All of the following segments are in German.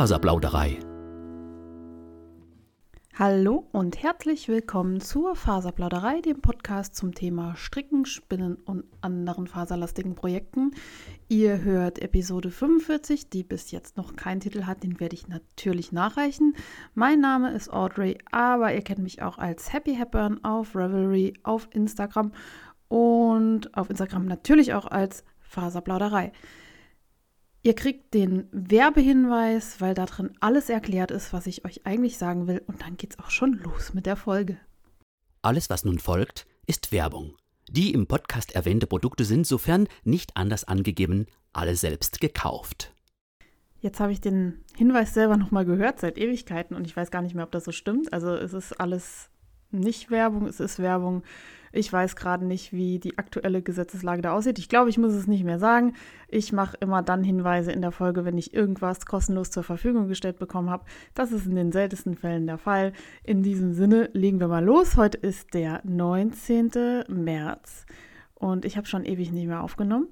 Faserplauderei. Hallo und herzlich willkommen zur Faserplauderei, dem Podcast zum Thema Stricken, Spinnen und anderen faserlastigen Projekten. Ihr hört Episode 45, die bis jetzt noch keinen Titel hat, den werde ich natürlich nachreichen. Mein Name ist Audrey, aber ihr kennt mich auch als Happy Hepburn auf Revelry, auf Instagram und auf Instagram natürlich auch als Faserplauderei. Ihr kriegt den Werbehinweis, weil da drin alles erklärt ist, was ich euch eigentlich sagen will. Und dann geht's auch schon los mit der Folge. Alles, was nun folgt, ist Werbung. Die im Podcast erwähnte Produkte sind, sofern nicht anders angegeben, alle selbst gekauft. Jetzt habe ich den Hinweis selber nochmal gehört, seit Ewigkeiten, und ich weiß gar nicht mehr, ob das so stimmt. Also es ist alles nicht Werbung, es ist Werbung ich weiß gerade nicht, wie die aktuelle Gesetzeslage da aussieht. Ich glaube, ich muss es nicht mehr sagen. Ich mache immer dann Hinweise in der Folge, wenn ich irgendwas kostenlos zur Verfügung gestellt bekommen habe. Das ist in den seltensten Fällen der Fall. In diesem Sinne legen wir mal los. Heute ist der 19. März und ich habe schon ewig nicht mehr aufgenommen.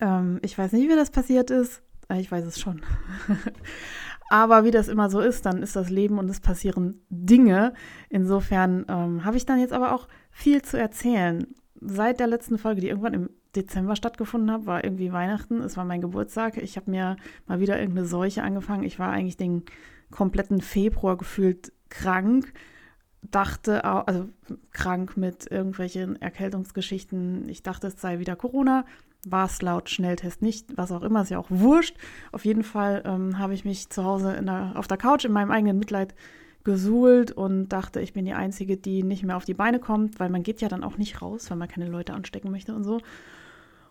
Ähm, ich weiß nicht, wie das passiert ist. Äh, ich weiß es schon. Aber wie das immer so ist, dann ist das Leben und es passieren Dinge. Insofern ähm, habe ich dann jetzt aber auch viel zu erzählen. Seit der letzten Folge, die irgendwann im Dezember stattgefunden hat, war irgendwie Weihnachten. Es war mein Geburtstag. Ich habe mir mal wieder irgendeine Seuche angefangen. Ich war eigentlich den kompletten Februar gefühlt krank. Dachte, also krank mit irgendwelchen Erkältungsgeschichten. Ich dachte, es sei wieder Corona. War es laut Schnelltest nicht, was auch immer, ist ja auch wurscht. Auf jeden Fall ähm, habe ich mich zu Hause der, auf der Couch in meinem eigenen Mitleid gesuhlt und dachte, ich bin die Einzige, die nicht mehr auf die Beine kommt, weil man geht ja dann auch nicht raus, weil man keine Leute anstecken möchte und so.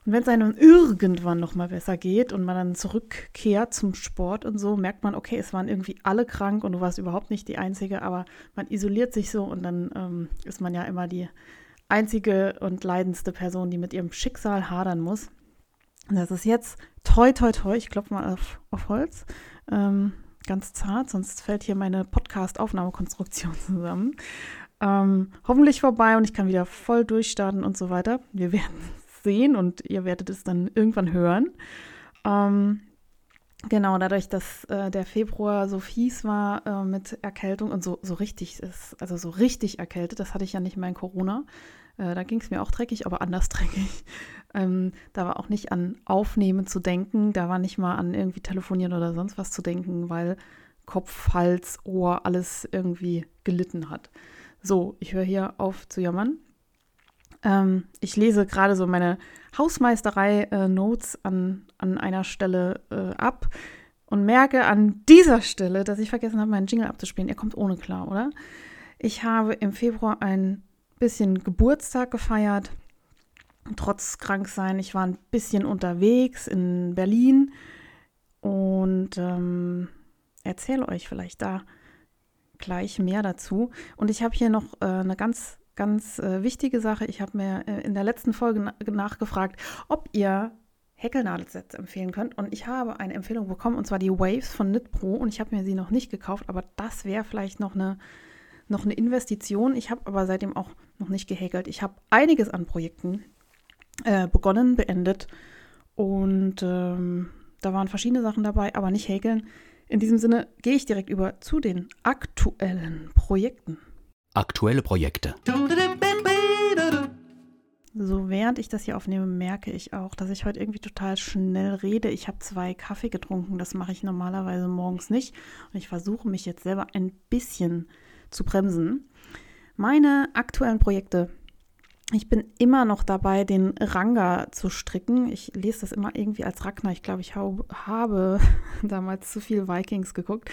Und wenn es einem irgendwann noch mal besser geht und man dann zurückkehrt zum Sport und so, merkt man, okay, es waren irgendwie alle krank und du warst überhaupt nicht die Einzige, aber man isoliert sich so und dann ähm, ist man ja immer die einzige und leidendste Person, die mit ihrem Schicksal hadern muss. Und das ist jetzt toi, toi, toi, ich klopfe mal auf, auf Holz, ähm, ganz zart, sonst fällt hier meine Podcast-Aufnahmekonstruktion zusammen. Ähm, hoffentlich vorbei und ich kann wieder voll durchstarten und so weiter. Wir werden sehen und ihr werdet es dann irgendwann hören. Ähm, genau, dadurch, dass äh, der Februar so fies war äh, mit Erkältung und so, so richtig ist, also so richtig erkältet, das hatte ich ja nicht mehr in Corona. Äh, da ging es mir auch dreckig, aber anders dreckig. Ähm, da war auch nicht an Aufnehmen zu denken, da war nicht mal an irgendwie telefonieren oder sonst was zu denken, weil Kopf, Hals, Ohr, alles irgendwie gelitten hat. So, ich höre hier auf zu jammern. Ähm, ich lese gerade so meine Hausmeisterei-Notes äh, an, an einer Stelle äh, ab und merke an dieser Stelle, dass ich vergessen habe, meinen Jingle abzuspielen. Er kommt ohne klar, oder? Ich habe im Februar ein bisschen Geburtstag gefeiert, trotz Kranksein. Ich war ein bisschen unterwegs in Berlin und ähm, erzähle euch vielleicht da gleich mehr dazu. Und ich habe hier noch äh, eine ganz, ganz äh, wichtige Sache. Ich habe mir äh, in der letzten Folge na nachgefragt, ob ihr Häkelnadelsets empfehlen könnt. Und ich habe eine Empfehlung bekommen, und zwar die Waves von Knit Und ich habe mir sie noch nicht gekauft, aber das wäre vielleicht noch eine noch eine Investition. Ich habe aber seitdem auch noch nicht gehäkelt. Ich habe einiges an Projekten äh, begonnen, beendet und ähm, da waren verschiedene Sachen dabei, aber nicht häkeln. In diesem Sinne gehe ich direkt über zu den aktuellen Projekten. Aktuelle Projekte. So, während ich das hier aufnehme, merke ich auch, dass ich heute irgendwie total schnell rede. Ich habe zwei Kaffee getrunken, das mache ich normalerweise morgens nicht. Und ich versuche mich jetzt selber ein bisschen zu bremsen. Meine aktuellen Projekte. Ich bin immer noch dabei, den Ranga zu stricken. Ich lese das immer irgendwie als Ragnar. Ich glaube, ich habe damals zu viel Vikings geguckt.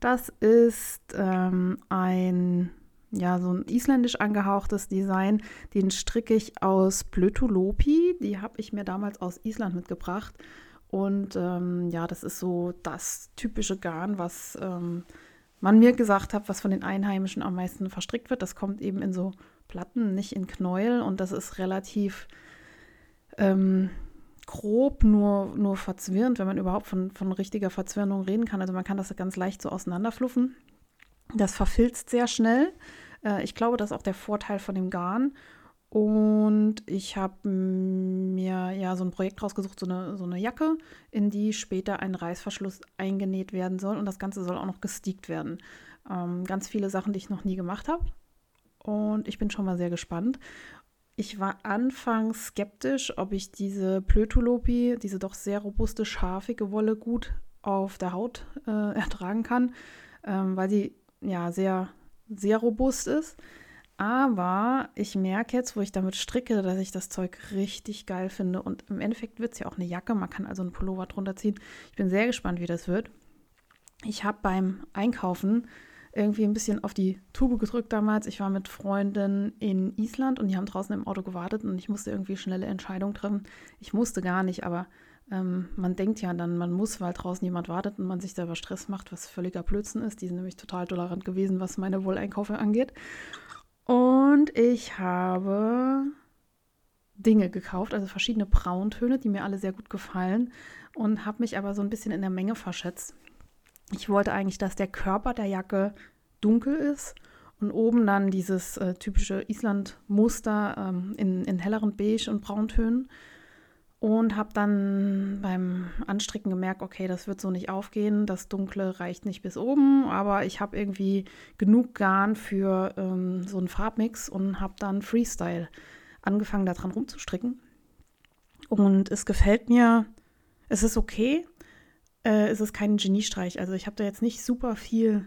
Das ist ähm, ein, ja, so ein isländisch angehauchtes Design. Den stricke ich aus Blötulopi. Die habe ich mir damals aus Island mitgebracht. Und ähm, ja, das ist so das typische Garn, was ähm, man mir gesagt hat, was von den Einheimischen am meisten verstrickt wird. Das kommt eben in so Platten, nicht in Knäuel und das ist relativ ähm, grob, nur, nur verzwirrend, wenn man überhaupt von, von richtiger Verzwirrung reden kann. Also man kann das ganz leicht so auseinanderfluffen. Das verfilzt sehr schnell. Äh, ich glaube, das ist auch der Vorteil von dem Garn. Und ich habe mir ja so ein Projekt rausgesucht, so eine, so eine Jacke, in die später ein Reißverschluss eingenäht werden soll. Und das Ganze soll auch noch gesteakt werden. Ähm, ganz viele Sachen, die ich noch nie gemacht habe. Und ich bin schon mal sehr gespannt. Ich war anfangs skeptisch, ob ich diese Plötulopi, diese doch sehr robuste, scharfige Wolle gut auf der Haut äh, ertragen kann, ähm, weil sie ja sehr, sehr robust ist. Aber ich merke jetzt, wo ich damit stricke, dass ich das Zeug richtig geil finde. Und im Endeffekt wird es ja auch eine Jacke. Man kann also einen Pullover drunter ziehen. Ich bin sehr gespannt, wie das wird. Ich habe beim Einkaufen irgendwie ein bisschen auf die Tube gedrückt damals. Ich war mit Freunden in Island und die haben draußen im Auto gewartet und ich musste irgendwie schnelle Entscheidungen treffen. Ich musste gar nicht, aber ähm, man denkt ja dann, man muss, weil draußen jemand wartet und man sich selber Stress macht, was völliger Blödsinn ist. Die sind nämlich total tolerant gewesen, was meine Wohleinkäufe angeht. Und ich habe Dinge gekauft, also verschiedene Brauntöne, die mir alle sehr gut gefallen und habe mich aber so ein bisschen in der Menge verschätzt. Ich wollte eigentlich, dass der Körper der Jacke dunkel ist und oben dann dieses äh, typische Island-Muster ähm, in, in helleren Beige und Brauntönen und habe dann beim Anstricken gemerkt, okay, das wird so nicht aufgehen, das Dunkle reicht nicht bis oben, aber ich habe irgendwie genug Garn für ähm, so einen Farbmix und habe dann Freestyle angefangen, daran rumzustricken. Und es gefällt mir, es ist okay, äh, es ist kein Geniestreich. Also ich habe da jetzt nicht super viel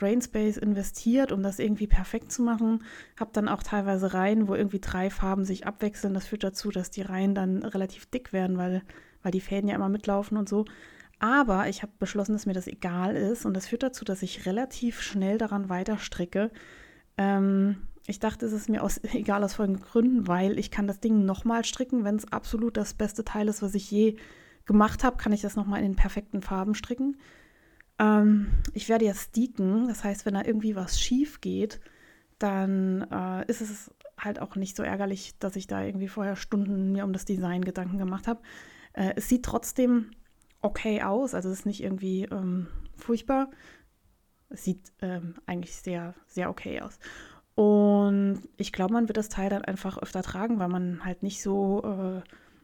Brainspace investiert, um das irgendwie perfekt zu machen. Habe dann auch teilweise Reihen, wo irgendwie drei Farben sich abwechseln. Das führt dazu, dass die Reihen dann relativ dick werden, weil, weil die Fäden ja immer mitlaufen und so. Aber ich habe beschlossen, dass mir das egal ist und das führt dazu, dass ich relativ schnell daran weiter stricke. Ähm, ich dachte, es ist mir aus, egal aus folgenden Gründen, weil ich kann das Ding nochmal stricken. Wenn es absolut das beste Teil ist, was ich je gemacht habe, kann ich das nochmal in den perfekten Farben stricken. Ähm, ich werde ja steaken, das heißt, wenn da irgendwie was schief geht, dann äh, ist es halt auch nicht so ärgerlich, dass ich da irgendwie vorher Stunden mir um das Design Gedanken gemacht habe. Äh, es sieht trotzdem okay aus, also es ist nicht irgendwie ähm, furchtbar. Es sieht ähm, eigentlich sehr, sehr okay aus. Und ich glaube, man wird das Teil dann einfach öfter tragen, weil man halt nicht so äh,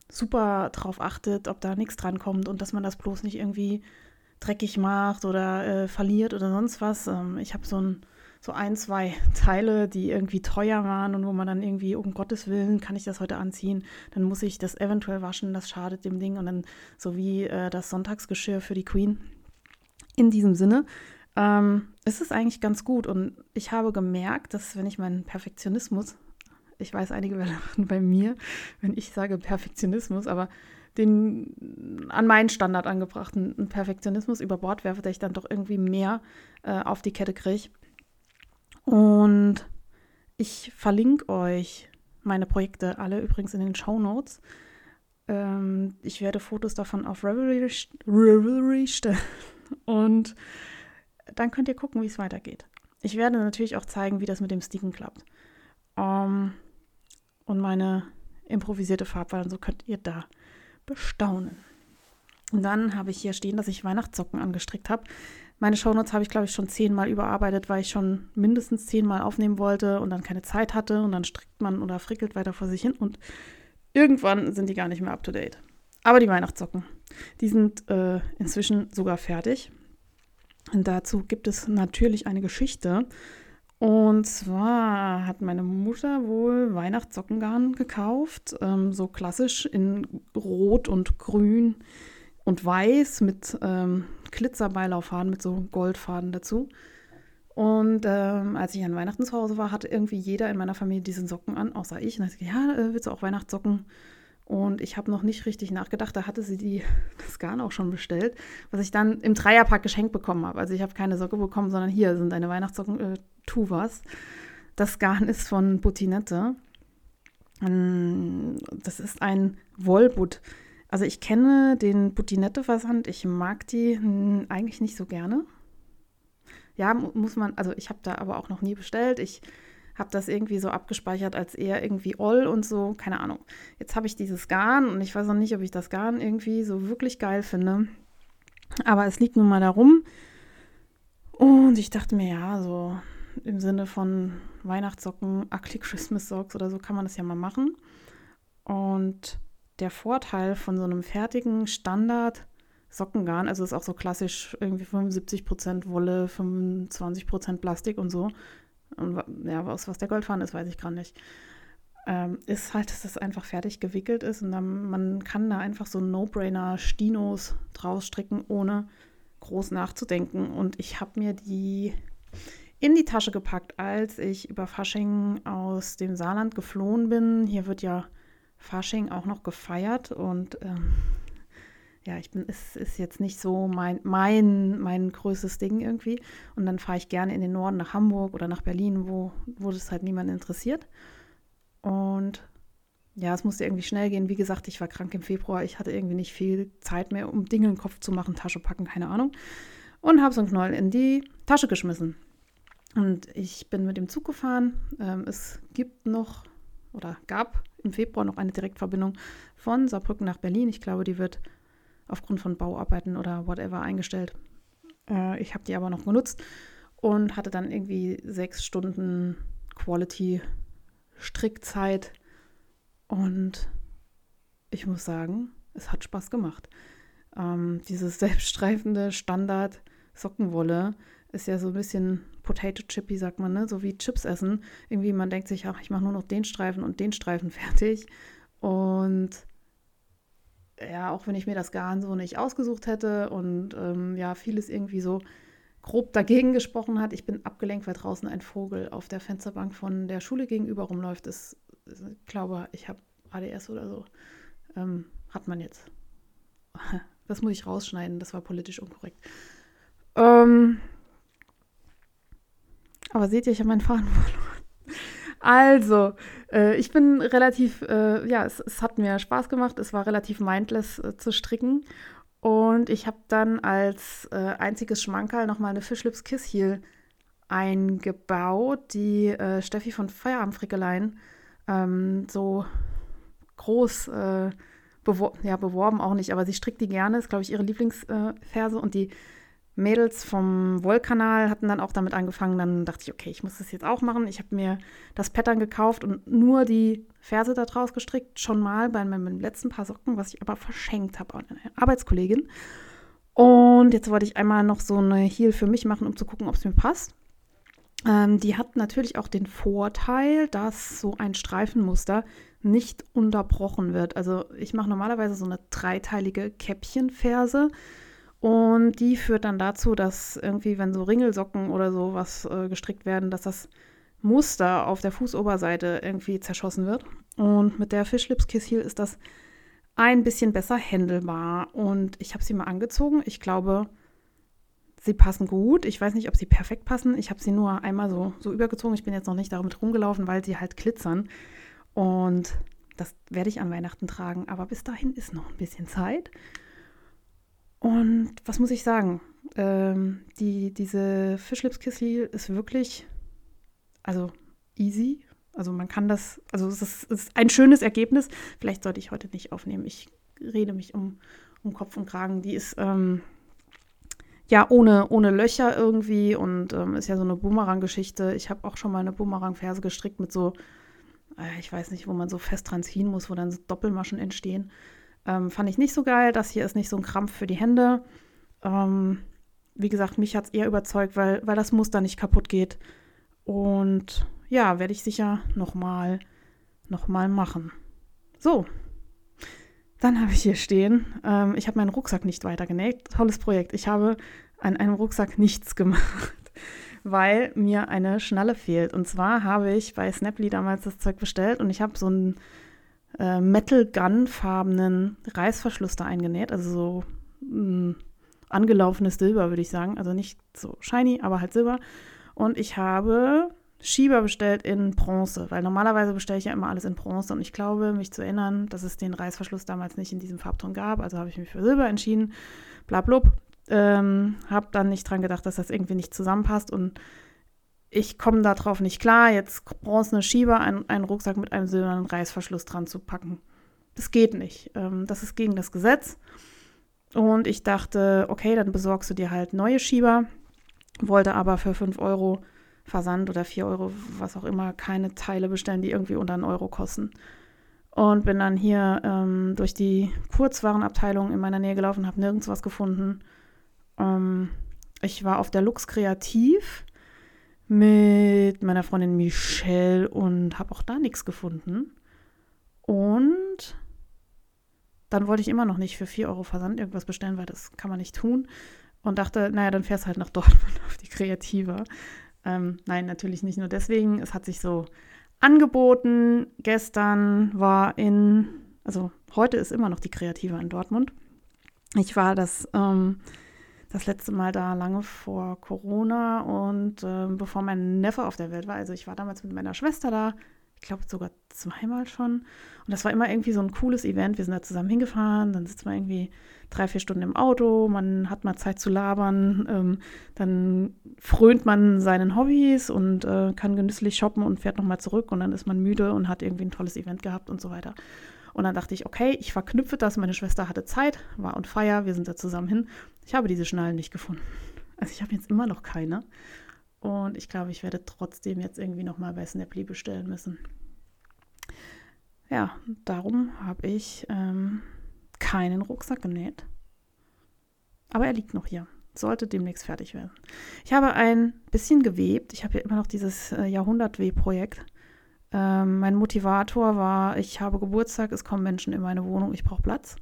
super drauf achtet, ob da nichts dran kommt und dass man das bloß nicht irgendwie dreckig macht oder äh, verliert oder sonst was. Ähm, ich habe so ein, so ein, zwei Teile, die irgendwie teuer waren und wo man dann irgendwie, um Gottes Willen, kann ich das heute anziehen, dann muss ich das eventuell waschen, das schadet dem Ding und dann so wie äh, das Sonntagsgeschirr für die Queen. In diesem Sinne ähm, ist es eigentlich ganz gut und ich habe gemerkt, dass wenn ich meinen Perfektionismus, ich weiß, einige werden bei mir, wenn ich sage Perfektionismus, aber den an meinen Standard angebrachten Perfektionismus über Bord werfe, der ich dann doch irgendwie mehr äh, auf die Kette kriege. Und ich verlinke euch meine Projekte alle übrigens in den Show Notes. Ähm, ich werde Fotos davon auf Revelry, stellen und dann könnt ihr gucken, wie es weitergeht. Ich werde natürlich auch zeigen, wie das mit dem Sticken klappt. Um, und meine improvisierte Farbwahl und so könnt ihr da bestaunen. Und dann habe ich hier stehen, dass ich Weihnachtssocken angestrickt habe. Meine Shownotes habe ich, glaube ich, schon zehnmal überarbeitet, weil ich schon mindestens zehnmal aufnehmen wollte und dann keine Zeit hatte. Und dann strickt man oder frickelt weiter vor sich hin und irgendwann sind die gar nicht mehr up to date. Aber die Weihnachtssocken, die sind äh, inzwischen sogar fertig. Und dazu gibt es natürlich eine Geschichte. Und zwar hat meine Mutter wohl Weihnachtssockengarn gekauft, ähm, so klassisch in Rot und Grün und Weiß mit ähm, Glitzerbeilauffaden, mit so Goldfaden dazu. Und ähm, als ich an Weihnachten zu Hause war, hatte irgendwie jeder in meiner Familie diese Socken an, außer ich. Und dann dachte ich, ja, äh, willst du auch Weihnachtssocken? Und ich habe noch nicht richtig nachgedacht, da hatte sie die, das Garn auch schon bestellt, was ich dann im Dreierpack geschenkt bekommen habe. Also ich habe keine Socke bekommen, sondern hier sind deine Weihnachtssocken, äh, tu was. Das Garn ist von Butinette. Ähm, das ist ein Wollbutt. Also ich kenne den Butinette-Versand, ich mag die hm, eigentlich nicht so gerne. Ja, muss man, also ich habe da aber auch noch nie bestellt. Ich habe das irgendwie so abgespeichert als eher irgendwie Oll und so, keine Ahnung. Jetzt habe ich dieses Garn und ich weiß noch nicht, ob ich das Garn irgendwie so wirklich geil finde. Aber es liegt nun mal darum. Und ich dachte mir, ja, so im Sinne von Weihnachtssocken, Ugly Christmas Socks oder so kann man das ja mal machen. Und der Vorteil von so einem fertigen Standard Sockengarn, also ist auch so klassisch irgendwie 75% Wolle, 25% Plastik und so. Und ja, aus was der Goldfaden ist, weiß ich gerade nicht. Ähm, ist halt, dass es einfach fertig gewickelt ist und dann, man kann da einfach so No-Brainer Stinos draus stricken, ohne groß nachzudenken. Und ich habe mir die in die Tasche gepackt, als ich über Fasching aus dem Saarland geflohen bin. Hier wird ja Fasching auch noch gefeiert und ähm, ja, ich bin, es ist jetzt nicht so mein, mein, mein größtes Ding irgendwie. Und dann fahre ich gerne in den Norden nach Hamburg oder nach Berlin, wo, wo das halt niemand interessiert. Und ja, es musste irgendwie schnell gehen. Wie gesagt, ich war krank im Februar. Ich hatte irgendwie nicht viel Zeit mehr, um Dinge in den Kopf zu machen, Tasche packen, keine Ahnung. Und habe so einen Knoll in die Tasche geschmissen. Und ich bin mit dem Zug gefahren. Ähm, es gibt noch oder gab im Februar noch eine Direktverbindung von Saarbrücken nach Berlin. Ich glaube, die wird aufgrund von Bauarbeiten oder whatever eingestellt. Äh, ich habe die aber noch genutzt und hatte dann irgendwie sechs Stunden Quality Strickzeit. Und ich muss sagen, es hat Spaß gemacht. Ähm, dieses selbststreifende Standard Sockenwolle ist ja so ein bisschen Potato Chippy, sagt man, ne? so wie Chips essen. Irgendwie man denkt sich, ach, ich mache nur noch den Streifen und den Streifen fertig. Und ja, auch wenn ich mir das Garn so nicht ausgesucht hätte und ähm, ja, vieles irgendwie so grob dagegen gesprochen hat. Ich bin abgelenkt, weil draußen ein Vogel auf der Fensterbank von der Schule gegenüber rumläuft. Das, ich glaube, ich habe ADS oder so. Ähm, hat man jetzt. Das muss ich rausschneiden, das war politisch unkorrekt. Ähm, aber seht ihr, ich habe meinen Faden verloren. Also, äh, ich bin relativ, äh, ja, es, es, hat mir Spaß gemacht. Es war relativ mindless äh, zu stricken. Und ich habe dann als äh, einziges Schmankerl nochmal eine Fischlips Kiss Heel eingebaut, die äh, Steffi von Feierabendfrickeleien ähm, so groß äh, bewor ja, beworben auch nicht, aber sie strickt die gerne, ist glaube ich ihre Lieblingsverse und die Mädels vom Wollkanal hatten dann auch damit angefangen. Dann dachte ich, okay, ich muss das jetzt auch machen. Ich habe mir das Pattern gekauft und nur die Ferse da draus gestrickt. Schon mal bei meinem letzten Paar Socken, was ich aber verschenkt habe an eine Arbeitskollegin. Und jetzt wollte ich einmal noch so eine Heel für mich machen, um zu gucken, ob es mir passt. Ähm, die hat natürlich auch den Vorteil, dass so ein Streifenmuster nicht unterbrochen wird. Also ich mache normalerweise so eine dreiteilige Käppchenferse. Und die führt dann dazu, dass irgendwie, wenn so Ringelsocken oder so was äh, gestrickt werden, dass das Muster auf der Fußoberseite irgendwie zerschossen wird. Und mit der Fischlips Kiss Heel ist das ein bisschen besser händelbar. Und ich habe sie mal angezogen. Ich glaube, sie passen gut. Ich weiß nicht, ob sie perfekt passen. Ich habe sie nur einmal so, so übergezogen. Ich bin jetzt noch nicht damit rumgelaufen, weil sie halt glitzern. Und das werde ich an Weihnachten tragen. Aber bis dahin ist noch ein bisschen Zeit. Und was muss ich sagen? Ähm, die, diese Fischlips Kissy ist wirklich, also easy. Also man kann das, also es ist, es ist, ein schönes Ergebnis. Vielleicht sollte ich heute nicht aufnehmen. Ich rede mich um, um Kopf und Kragen. Die ist ähm, ja ohne, ohne Löcher irgendwie und ähm, ist ja so eine Boomerang-Geschichte. Ich habe auch schon mal eine Boomerang-Ferse gestrickt mit so, äh, ich weiß nicht, wo man so fest dran ziehen muss, wo dann so Doppelmaschen entstehen. Ähm, fand ich nicht so geil. Das hier ist nicht so ein Krampf für die Hände. Ähm, wie gesagt, mich hat es eher überzeugt, weil, weil das Muster nicht kaputt geht. Und ja, werde ich sicher nochmal noch mal machen. So, dann habe ich hier stehen, ähm, ich habe meinen Rucksack nicht weiter genäht. Tolles Projekt. Ich habe an einem Rucksack nichts gemacht, weil mir eine Schnalle fehlt. Und zwar habe ich bei Snaply damals das Zeug bestellt und ich habe so einen äh, Metal Gun-farbenen Reißverschluss da eingenäht. Also so mh, mm, angelaufenes Silber, würde ich sagen. Also nicht so shiny, aber halt Silber. Und ich habe Schieber bestellt in Bronze, weil normalerweise bestelle ich ja immer alles in Bronze. Und ich glaube, mich zu erinnern, dass es den Reißverschluss damals nicht in diesem Farbton gab. Also habe ich mich für Silber entschieden. Blablub. Ähm, habe dann nicht dran gedacht, dass das irgendwie nicht zusammenpasst. Und ich komme darauf nicht klar, jetzt bronzene Schieber, einen, einen Rucksack mit einem silbernen Reißverschluss dran zu packen. Das geht nicht. Ähm, das ist gegen das Gesetz. Und ich dachte, okay, dann besorgst du dir halt neue Schieber. Wollte aber für 5 Euro Versand oder 4 Euro, was auch immer, keine Teile bestellen, die irgendwie unter einen Euro kosten. Und bin dann hier ähm, durch die Kurzwarenabteilung in meiner Nähe gelaufen, habe nirgends was gefunden. Ähm, ich war auf der Lux Kreativ mit meiner Freundin Michelle und habe auch da nichts gefunden. Und dann wollte ich immer noch nicht für 4 Euro Versand irgendwas bestellen, weil das kann man nicht tun. Und dachte, naja, dann fährst halt nach Dortmund auf die Kreative. Ähm, nein, natürlich nicht nur deswegen. Es hat sich so angeboten. Gestern war in, also heute ist immer noch die Kreative in Dortmund. Ich war das, ähm, das letzte Mal da lange vor Corona und äh, bevor mein Neffe auf der Welt war. Also ich war damals mit meiner Schwester da, ich glaube sogar zweimal schon. Und das war immer irgendwie so ein cooles Event. Wir sind da zusammen hingefahren, dann sitzt man irgendwie drei, vier Stunden im Auto, man hat mal Zeit zu labern, ähm, dann frönt man seinen Hobbys und äh, kann genüsslich shoppen und fährt nochmal zurück und dann ist man müde und hat irgendwie ein tolles Event gehabt und so weiter. Und dann dachte ich, okay, ich verknüpfe das. Meine Schwester hatte Zeit, war on fire, wir sind da zusammen hin. Ich habe diese Schnallen nicht gefunden. Also ich habe jetzt immer noch keine. Und ich glaube, ich werde trotzdem jetzt irgendwie nochmal bei Snaply bestellen müssen. Ja, darum habe ich ähm, keinen Rucksack genäht. Aber er liegt noch hier. Sollte demnächst fertig werden. Ich habe ein bisschen gewebt. Ich habe ja immer noch dieses äh, Jahrhundertweh-Projekt. Ähm, mein Motivator war, ich habe Geburtstag, es kommen Menschen in meine Wohnung, ich brauche Platz.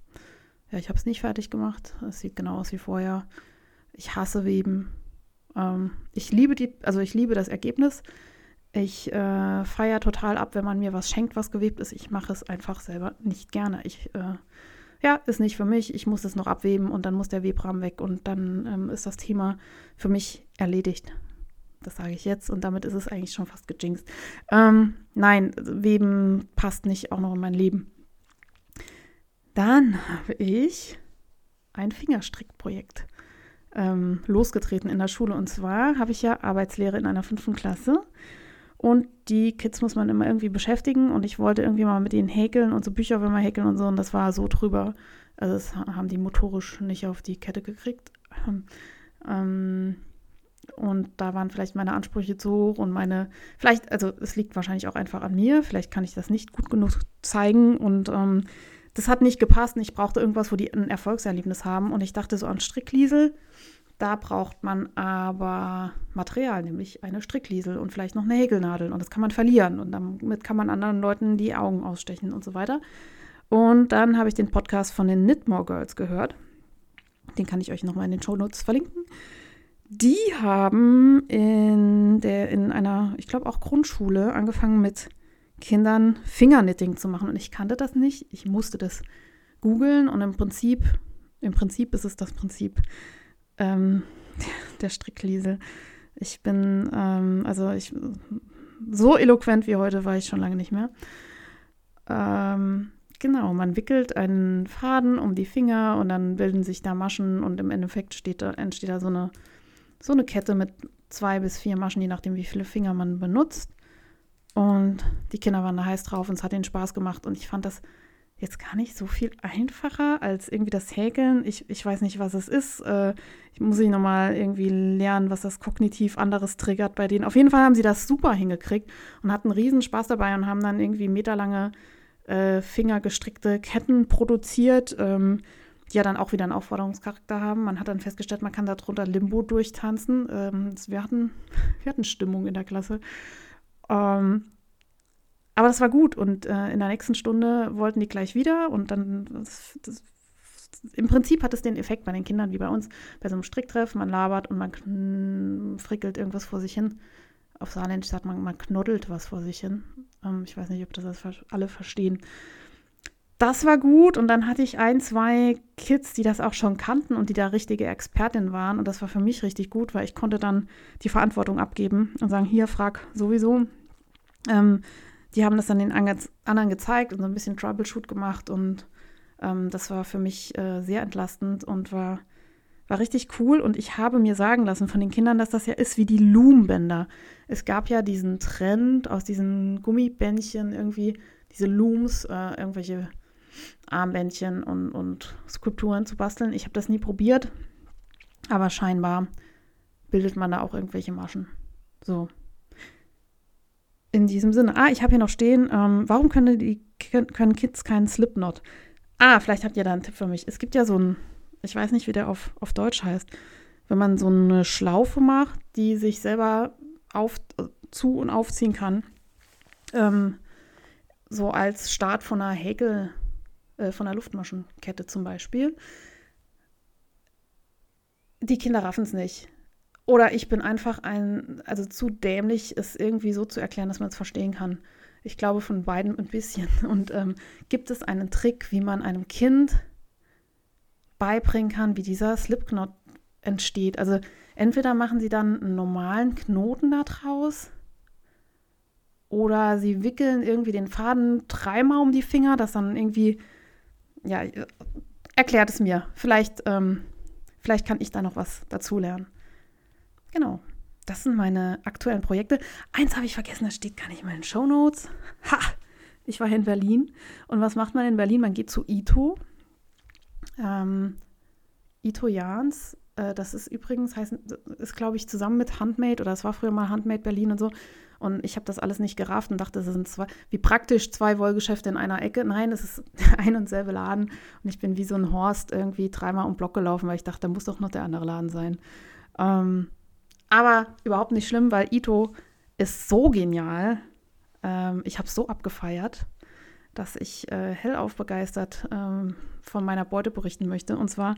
Ja, ich habe es nicht fertig gemacht. Es sieht genau aus wie vorher. Ich hasse Weben. Ähm, ich liebe die, also ich liebe das Ergebnis. Ich äh, feiere total ab, wenn man mir was schenkt, was gewebt ist. Ich mache es einfach selber nicht gerne. Ich, äh, ja, ist nicht für mich. Ich muss es noch abweben und dann muss der Webrahmen weg und dann ähm, ist das Thema für mich erledigt. Das sage ich jetzt und damit ist es eigentlich schon fast gejinxt. Ähm, nein, Weben passt nicht auch noch in mein Leben. Dann habe ich ein Fingerstrickprojekt ähm, losgetreten in der Schule. Und zwar habe ich ja Arbeitslehre in einer fünften Klasse. Und die Kids muss man immer irgendwie beschäftigen. Und ich wollte irgendwie mal mit ihnen häkeln und so Bücher man häkeln und so. Und das war so drüber. Also das haben die motorisch nicht auf die Kette gekriegt. Ähm, und da waren vielleicht meine Ansprüche zu hoch und meine, vielleicht, also es liegt wahrscheinlich auch einfach an mir. Vielleicht kann ich das nicht gut genug zeigen. Und ähm, das hat nicht gepasst. Und ich brauchte irgendwas, wo die ein Erfolgserlebnis haben. Und ich dachte so an Strickliesel. Da braucht man aber Material, nämlich eine Strickliesel und vielleicht noch eine Häkelnadel. Und das kann man verlieren. Und damit kann man anderen Leuten die Augen ausstechen und so weiter. Und dann habe ich den Podcast von den Knitmore Girls gehört. Den kann ich euch nochmal in den Show Notes verlinken. Die haben in, der, in einer, ich glaube auch Grundschule, angefangen mit Kindern Fingerknitting zu machen. Und ich kannte das nicht. Ich musste das googeln und im Prinzip, im Prinzip ist es das Prinzip ähm, der Strickliesel. Ich bin, ähm, also ich, so eloquent wie heute war ich schon lange nicht mehr. Ähm, genau, man wickelt einen Faden um die Finger und dann bilden sich da Maschen und im Endeffekt da, entsteht da so eine, so eine Kette mit zwei bis vier Maschen, je nachdem, wie viele Finger man benutzt. Und die Kinder waren da heiß drauf und es hat ihnen Spaß gemacht und ich fand das jetzt gar nicht so viel einfacher als irgendwie das Häkeln. Ich, ich weiß nicht, was es ist. Äh, ich muss ich nochmal irgendwie lernen, was das kognitiv anderes triggert bei denen. Auf jeden Fall haben sie das super hingekriegt und hatten riesen Spaß dabei und haben dann irgendwie meterlange äh, fingergestrickte Ketten produziert, ähm, die ja dann auch wieder einen Aufforderungscharakter haben. Man hat dann festgestellt, man kann darunter Limbo durchtanzen. Ähm, wir, hatten, wir hatten Stimmung in der Klasse. Ähm, aber das war gut und äh, in der nächsten Stunde wollten die gleich wieder und dann, das, das, im Prinzip hat es den Effekt bei den Kindern wie bei uns, bei so einem Stricktreff, man labert und man frickelt irgendwas vor sich hin. Auf Saarländisch sagt man, man knoddelt was vor sich hin. Ähm, ich weiß nicht, ob das alle verstehen. Das war gut und dann hatte ich ein, zwei Kids, die das auch schon kannten und die da richtige Expertin waren und das war für mich richtig gut, weil ich konnte dann die Verantwortung abgeben und sagen, hier, frag sowieso. Ähm, die haben das dann den anderen gezeigt und so ein bisschen Troubleshoot gemacht und ähm, das war für mich äh, sehr entlastend und war, war richtig cool. Und ich habe mir sagen lassen von den Kindern, dass das ja ist wie die Loombänder. Es gab ja diesen Trend aus diesen Gummibändchen irgendwie, diese Looms, äh, irgendwelche Armbändchen und, und Skulpturen zu basteln. Ich habe das nie probiert, aber scheinbar bildet man da auch irgendwelche Maschen. So, in diesem Sinne. Ah, ich habe hier noch stehen, ähm, warum können, die, können Kids keinen Slipknot? Ah, vielleicht habt ihr da einen Tipp für mich. Es gibt ja so ein, ich weiß nicht, wie der auf, auf Deutsch heißt, wenn man so eine Schlaufe macht, die sich selber auf, zu- und aufziehen kann. Ähm, so als Start von einer Häkel, äh, von einer Luftmaschenkette zum Beispiel. Die Kinder raffen es nicht. Oder ich bin einfach ein, also zu dämlich, es irgendwie so zu erklären, dass man es verstehen kann. Ich glaube von beiden ein bisschen. Und ähm, gibt es einen Trick, wie man einem Kind beibringen kann, wie dieser Slipknot entsteht? Also entweder machen sie dann einen normalen Knoten da draus oder sie wickeln irgendwie den Faden dreimal um die Finger, dass dann irgendwie, ja, erklärt es mir. Vielleicht, ähm, vielleicht kann ich da noch was dazulernen. Genau. Das sind meine aktuellen Projekte. Eins habe ich vergessen, das steht gar nicht in meinen Show Notes. Ha! Ich war hier in Berlin. Und was macht man in Berlin? Man geht zu Ito. Ähm, Ito Jans. Äh, das ist übrigens, heißt, ist glaube ich zusammen mit Handmade oder es war früher mal Handmade Berlin und so. Und ich habe das alles nicht gerafft und dachte, das sind zwei, wie praktisch zwei Wollgeschäfte in einer Ecke. Nein, es ist ein und selbe Laden. Und ich bin wie so ein Horst irgendwie dreimal um Block gelaufen, weil ich dachte, da muss doch noch der andere Laden sein. Ähm, aber überhaupt nicht schlimm, weil Ito ist so genial. Ähm, ich habe so abgefeiert, dass ich äh, hellauf begeistert ähm, von meiner Beute berichten möchte. Und zwar,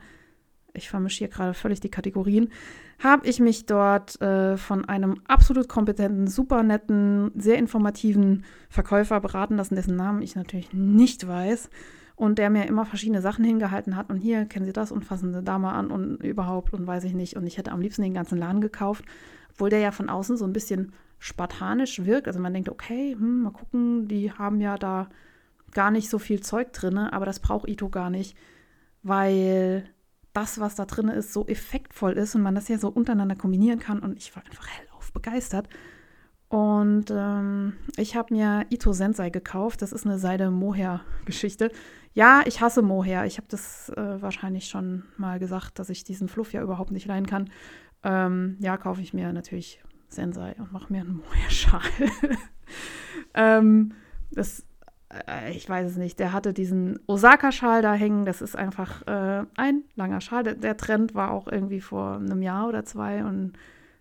ich vermische hier gerade völlig die Kategorien, habe ich mich dort äh, von einem absolut kompetenten, super netten, sehr informativen Verkäufer beraten lassen, dessen Namen ich natürlich nicht weiß und der mir immer verschiedene Sachen hingehalten hat und hier kennen Sie das und fassen Sie da mal an und überhaupt und weiß ich nicht. Und ich hätte am liebsten den ganzen Laden gekauft, obwohl der ja von außen so ein bisschen spartanisch wirkt. Also man denkt, okay, hm, mal gucken, die haben ja da gar nicht so viel Zeug drin, aber das braucht Ito gar nicht, weil das, was da drin ist, so effektvoll ist und man das ja so untereinander kombinieren kann. Und ich war einfach hellauf begeistert. Und ähm, ich habe mir Ito Sensei gekauft. Das ist eine Seide-Mohair-Geschichte. Ja, ich hasse Mohair. Ich habe das äh, wahrscheinlich schon mal gesagt, dass ich diesen Fluff ja überhaupt nicht leiden kann. Ähm, ja, kaufe ich mir natürlich Sensei und mache mir einen Mohair-Schal. ähm, das, ich weiß es nicht. Der hatte diesen Osaka-Schal da hängen. Das ist einfach äh, ein langer Schal. Der, der Trend war auch irgendwie vor einem Jahr oder zwei und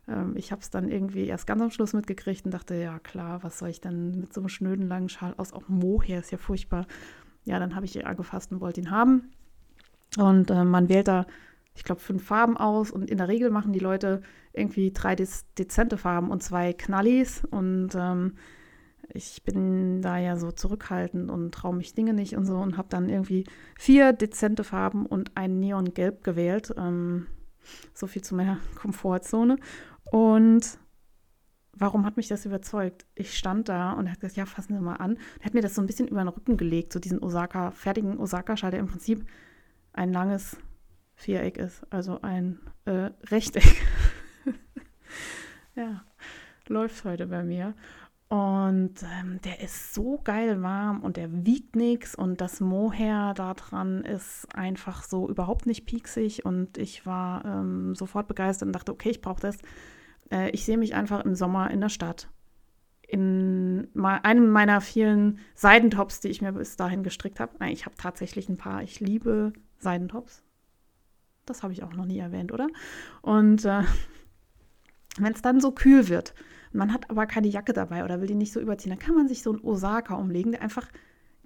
ähm, ich habe es dann irgendwie erst ganz am Schluss mitgekriegt und dachte, ja klar, was soll ich denn mit so einem schnöden langen Schal aus? Auch Mohair ist ja furchtbar. Ja, dann habe ich ihn angefasst und wollte ihn haben. Und äh, man wählt da, ich glaube, fünf Farben aus. Und in der Regel machen die Leute irgendwie drei dezente Farben und zwei Knallis. Und ähm, ich bin da ja so zurückhaltend und traue mich Dinge nicht und so und habe dann irgendwie vier dezente Farben und ein Neongelb gewählt. Ähm, so viel zu meiner Komfortzone. Und warum hat mich das überzeugt? Ich stand da und hat gesagt, ja, fassen Sie mal an. Er hat mir das so ein bisschen über den Rücken gelegt, so diesen Osaka, fertigen Osaka-Schal, der im Prinzip ein langes Viereck ist, also ein äh, Rechteck. ja, läuft heute bei mir. Und ähm, der ist so geil warm und der wiegt nichts und das Mohair da dran ist einfach so überhaupt nicht pieksig und ich war ähm, sofort begeistert und dachte, okay, ich brauche das. Äh, ich sehe mich einfach im Sommer in der Stadt. In einem meiner vielen Seidentops, die ich mir bis dahin gestrickt habe. Nein, ich habe tatsächlich ein paar. Ich liebe Seidentops. Das habe ich auch noch nie erwähnt, oder? Und äh, wenn es dann so kühl wird, man hat aber keine Jacke dabei oder will die nicht so überziehen, dann kann man sich so einen Osaka umlegen, der einfach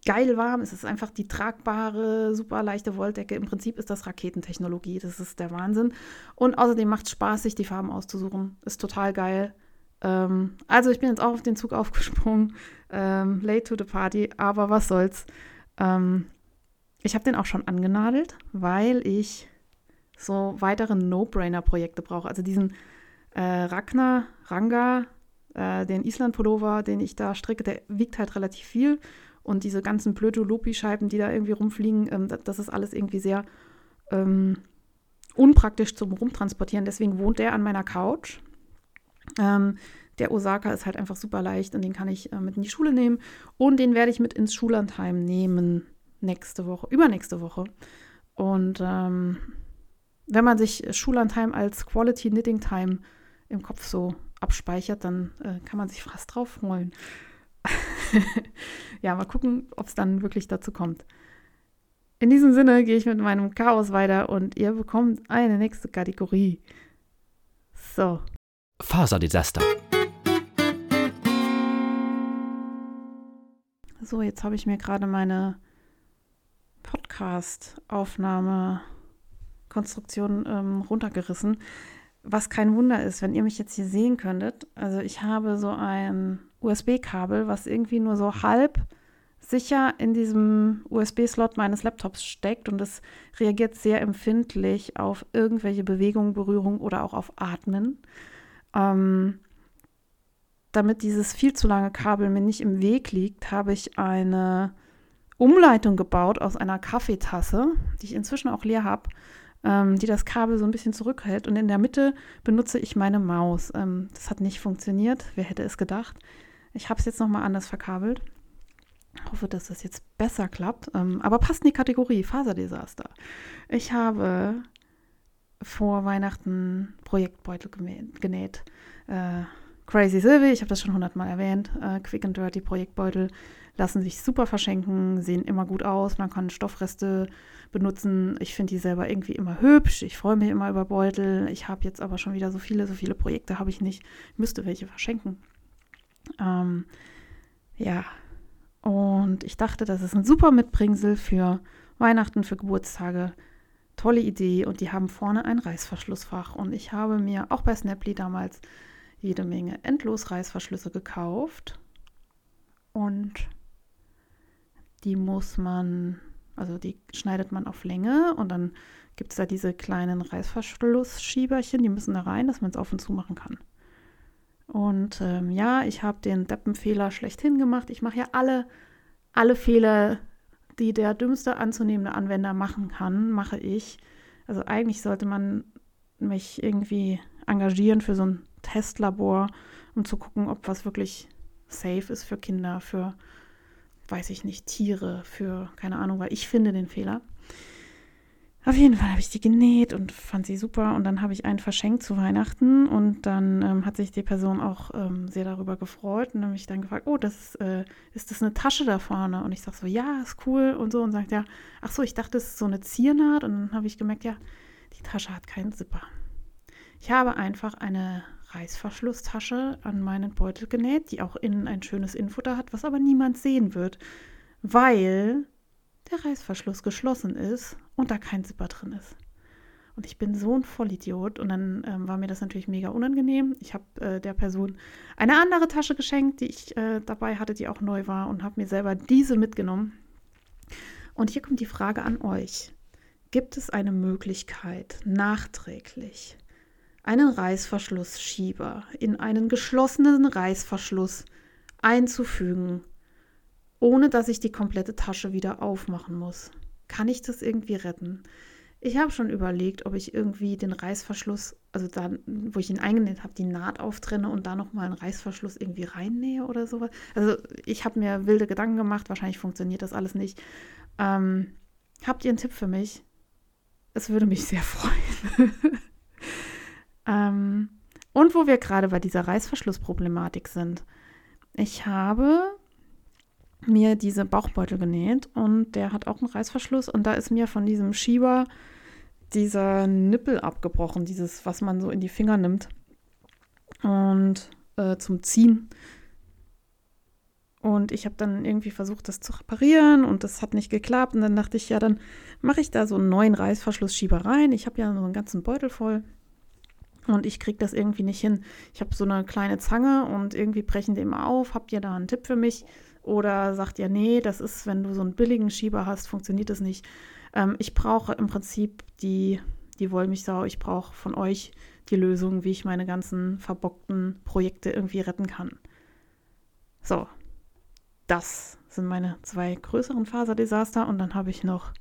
geil warm ist. Es ist einfach die tragbare, super leichte Wolldecke. Im Prinzip ist das Raketentechnologie. Das ist der Wahnsinn. Und außerdem macht es Spaß, sich die Farben auszusuchen. Ist total geil. Ähm, also ich bin jetzt auch auf den Zug aufgesprungen. Ähm, late to the party, aber was soll's. Ähm, ich habe den auch schon angenadelt, weil ich so weitere No-Brainer-Projekte brauche. Also diesen äh, Ragnar, Ranga, äh, den Island-Pullover, den ich da stricke, der wiegt halt relativ viel. Und diese ganzen Blöto-Lopi-Scheiben, die da irgendwie rumfliegen, ähm, das, das, ist alles irgendwie sehr ähm, unpraktisch zum Rumtransportieren. Deswegen wohnt der an meiner Couch. Ähm, der Osaka ist halt einfach super leicht und den kann ich äh, mit in die Schule nehmen. Und den werde ich mit ins Schullandheim nehmen nächste Woche, übernächste Woche. Und ähm, wenn man sich Schullandheim als Quality Knitting Time im Kopf so abspeichert, dann äh, kann man sich fast drauf freuen. ja, mal gucken, ob es dann wirklich dazu kommt. In diesem Sinne gehe ich mit meinem Chaos weiter und ihr bekommt eine nächste Kategorie. So. Faserdesaster. So, jetzt habe ich mir gerade meine Podcast-Aufnahme-Konstruktion ähm, runtergerissen. Was kein Wunder ist, wenn ihr mich jetzt hier sehen könntet. Also ich habe so ein USB-Kabel, was irgendwie nur so halb sicher in diesem USB-Slot meines Laptops steckt und es reagiert sehr empfindlich auf irgendwelche Bewegungen, Berührung oder auch auf Atmen. Ähm, damit dieses viel zu lange Kabel mir nicht im Weg liegt, habe ich eine Umleitung gebaut aus einer Kaffeetasse, die ich inzwischen auch leer habe, ähm, die das Kabel so ein bisschen zurückhält. Und in der Mitte benutze ich meine Maus. Ähm, das hat nicht funktioniert. Wer hätte es gedacht? Ich habe es jetzt nochmal anders verkabelt. Hoffe, dass das jetzt besser klappt. Ähm, aber passt in die Kategorie Faserdesaster. Ich habe vor Weihnachten Projektbeutel genäht. Äh, Crazy Sylvie, ich habe das schon hundertmal erwähnt. Äh, Quick and Dirty Projektbeutel lassen sich super verschenken, sehen immer gut aus. Man kann Stoffreste benutzen. Ich finde die selber irgendwie immer hübsch. Ich freue mich immer über Beutel. Ich habe jetzt aber schon wieder so viele, so viele Projekte habe ich nicht. Ich müsste welche verschenken. Ähm, ja, und ich dachte, das ist ein super Mitbringsel für Weihnachten, für Geburtstage. Tolle Idee. Und die haben vorne ein Reißverschlussfach. Und ich habe mir auch bei Snaply damals jede Menge endlos Reißverschlüsse gekauft. Und die muss man, also die schneidet man auf Länge und dann gibt es da diese kleinen Reißverschlussschieberchen, die müssen da rein, dass man es auf und zu machen kann. Und ähm, ja, ich habe den Deppenfehler schlechthin gemacht. Ich mache ja alle, alle Fehler, die der dümmste anzunehmende Anwender machen kann, mache ich. Also eigentlich sollte man mich irgendwie engagieren für so ein Testlabor, um zu gucken, ob was wirklich safe ist für Kinder, für, weiß ich nicht, Tiere, für, keine Ahnung, weil ich finde den Fehler. Auf jeden Fall habe ich die genäht und fand sie super. Und dann habe ich einen verschenkt zu Weihnachten. Und dann ähm, hat sich die Person auch ähm, sehr darüber gefreut. Und habe ich dann gefragt, oh, das ist, äh, ist das eine Tasche da vorne? Und ich sage so, ja, ist cool und so. Und sagt, ja, ach so, ich dachte, das ist so eine Ziernaht. Und dann habe ich gemerkt, ja, die Tasche hat keinen Zipper. Ich habe einfach eine Reißverschlusstasche an meinen Beutel genäht, die auch innen ein schönes Infutter hat, was aber niemand sehen wird, weil der Reißverschluss geschlossen ist und da kein Zipper drin ist. Und ich bin so ein Vollidiot. Und dann ähm, war mir das natürlich mega unangenehm. Ich habe äh, der Person eine andere Tasche geschenkt, die ich äh, dabei hatte, die auch neu war, und habe mir selber diese mitgenommen. Und hier kommt die Frage an euch. Gibt es eine Möglichkeit, nachträglich einen Reißverschlussschieber in einen geschlossenen Reißverschluss einzufügen, ohne dass ich die komplette Tasche wieder aufmachen muss. Kann ich das irgendwie retten? Ich habe schon überlegt, ob ich irgendwie den Reißverschluss, also da, wo ich ihn eingenäht habe, die Naht auftrenne und da nochmal einen Reißverschluss irgendwie reinnähe oder sowas. Also ich habe mir wilde Gedanken gemacht, wahrscheinlich funktioniert das alles nicht. Ähm, habt ihr einen Tipp für mich? Es würde mich sehr freuen. Ähm, und wo wir gerade bei dieser Reißverschlussproblematik sind. Ich habe mir diese Bauchbeutel genäht und der hat auch einen Reißverschluss und da ist mir von diesem Schieber dieser Nippel abgebrochen, dieses, was man so in die Finger nimmt und äh, zum Ziehen. Und ich habe dann irgendwie versucht, das zu reparieren und das hat nicht geklappt. Und dann dachte ich, ja, dann mache ich da so einen neuen Reißverschlussschieber rein. Ich habe ja so einen ganzen Beutel voll und ich kriege das irgendwie nicht hin. Ich habe so eine kleine Zange und irgendwie brechen die immer auf. Habt ihr da einen Tipp für mich? Oder sagt ihr, nee, das ist, wenn du so einen billigen Schieber hast, funktioniert das nicht. Ähm, ich brauche im Prinzip die, die Wollmilchsau, ich brauche von euch die Lösung, wie ich meine ganzen verbockten Projekte irgendwie retten kann. So, das sind meine zwei größeren Faserdesaster und dann habe ich noch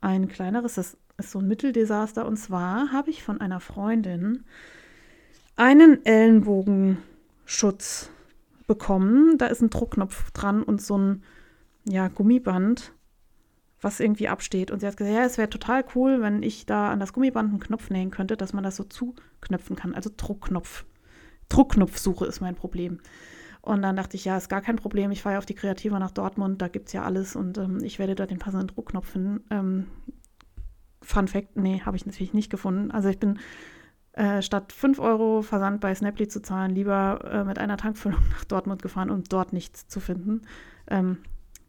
ein kleineres, das ist so ein Mitteldesaster. Und zwar habe ich von einer Freundin einen Ellenbogenschutz bekommen. Da ist ein Druckknopf dran und so ein ja, Gummiband, was irgendwie absteht. Und sie hat gesagt, ja, es wäre total cool, wenn ich da an das Gummiband einen Knopf nähen könnte, dass man das so zuknöpfen kann. Also Druckknopf. Druckknopfsuche ist mein Problem. Und dann dachte ich, ja, ist gar kein Problem. Ich fahre ja auf die Kreativa nach Dortmund, da gibt es ja alles und ähm, ich werde da den passenden Druckknopf finden. Ähm, Fun Fact, nee, habe ich natürlich nicht gefunden. Also ich bin äh, statt 5 Euro Versand bei Snaply zu zahlen, lieber äh, mit einer Tankfüllung nach Dortmund gefahren, um dort nichts zu finden. Ähm,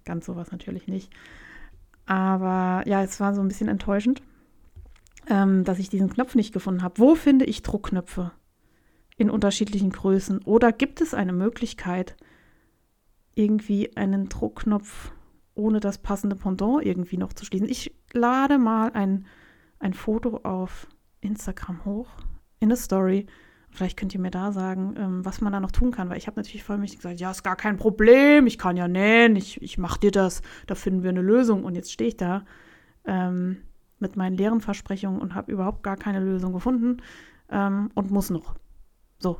ganz sowas natürlich nicht. Aber ja, es war so ein bisschen enttäuschend, ähm, dass ich diesen Knopf nicht gefunden habe. Wo finde ich Druckknöpfe in unterschiedlichen Größen? Oder gibt es eine Möglichkeit, irgendwie einen Druckknopf ohne das passende Pendant irgendwie noch zu schließen? Ich lade mal ein, ein Foto auf Instagram hoch, in der Story. Vielleicht könnt ihr mir da sagen, ähm, was man da noch tun kann, weil ich habe natürlich vollmächtig gesagt, ja, ist gar kein Problem, ich kann ja nähen, ich, ich mache dir das, da finden wir eine Lösung. Und jetzt stehe ich da ähm, mit meinen leeren Versprechungen und habe überhaupt gar keine Lösung gefunden ähm, und muss noch. So.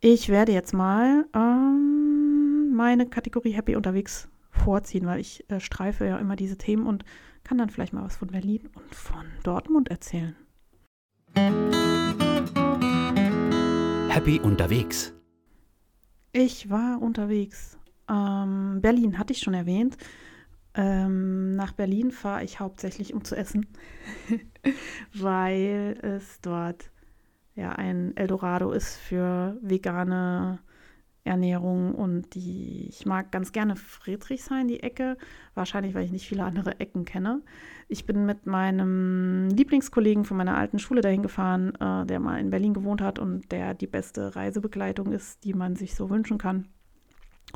Ich werde jetzt mal ähm, meine Kategorie Happy unterwegs vorziehen, weil ich äh, streife ja immer diese Themen und kann dann vielleicht mal was von Berlin und von Dortmund erzählen. Happy unterwegs. Ich war unterwegs. Ähm, Berlin hatte ich schon erwähnt. Ähm, nach Berlin fahre ich hauptsächlich, um zu essen, weil es dort ja ein Eldorado ist für vegane Ernährung und die, ich mag ganz gerne Friedrichshain, die Ecke, wahrscheinlich, weil ich nicht viele andere Ecken kenne. Ich bin mit meinem Lieblingskollegen von meiner alten Schule dahin gefahren, äh, der mal in Berlin gewohnt hat und der die beste Reisebegleitung ist, die man sich so wünschen kann.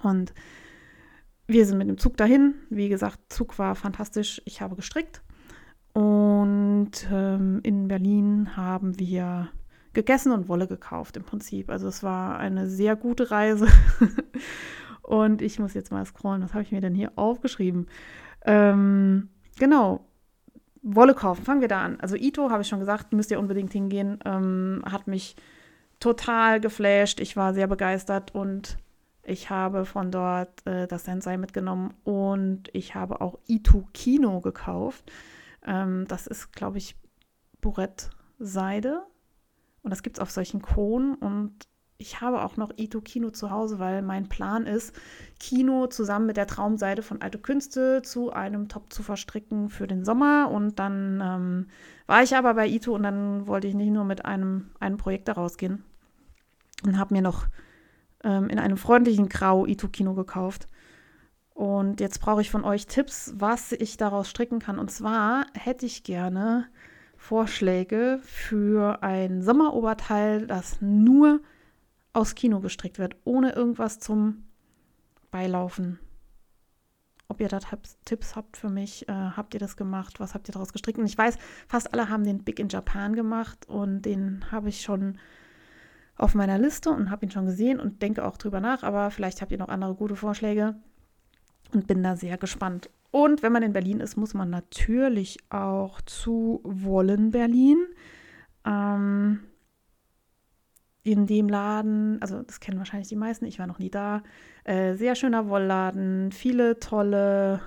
Und wir sind mit dem Zug dahin. Wie gesagt, Zug war fantastisch. Ich habe gestrickt. Und ähm, in Berlin haben wir gegessen und Wolle gekauft im Prinzip. Also es war eine sehr gute Reise. und ich muss jetzt mal scrollen, was habe ich mir denn hier aufgeschrieben? Ähm, genau, Wolle kaufen, fangen wir da an. Also Ito, habe ich schon gesagt, müsst ihr unbedingt hingehen. Ähm, hat mich total geflasht. Ich war sehr begeistert und ich habe von dort äh, das Sensei mitgenommen und ich habe auch Ito Kino gekauft. Ähm, das ist, glaube ich, Burett-Seide. Und das gibt es auf solchen Kronen. Und ich habe auch noch Ito Kino zu Hause, weil mein Plan ist, Kino zusammen mit der Traumseite von Alte Künste zu einem Top zu verstricken für den Sommer. Und dann ähm, war ich aber bei Ito und dann wollte ich nicht nur mit einem, einem Projekt daraus gehen und habe mir noch ähm, in einem freundlichen Grau Ito Kino gekauft. Und jetzt brauche ich von euch Tipps, was ich daraus stricken kann. Und zwar hätte ich gerne Vorschläge für ein Sommeroberteil, das nur aus Kino gestrickt wird, ohne irgendwas zum Beilaufen. Ob ihr da Tipps habt für mich, äh, habt ihr das gemacht? Was habt ihr daraus gestrickt? Und ich weiß, fast alle haben den Big in Japan gemacht und den habe ich schon auf meiner Liste und habe ihn schon gesehen und denke auch drüber nach, aber vielleicht habt ihr noch andere gute Vorschläge und bin da sehr gespannt. Und wenn man in Berlin ist, muss man natürlich auch zu Wollen Berlin. Ähm, in dem Laden, also das kennen wahrscheinlich die meisten, ich war noch nie da. Äh, sehr schöner Wollladen, viele tolle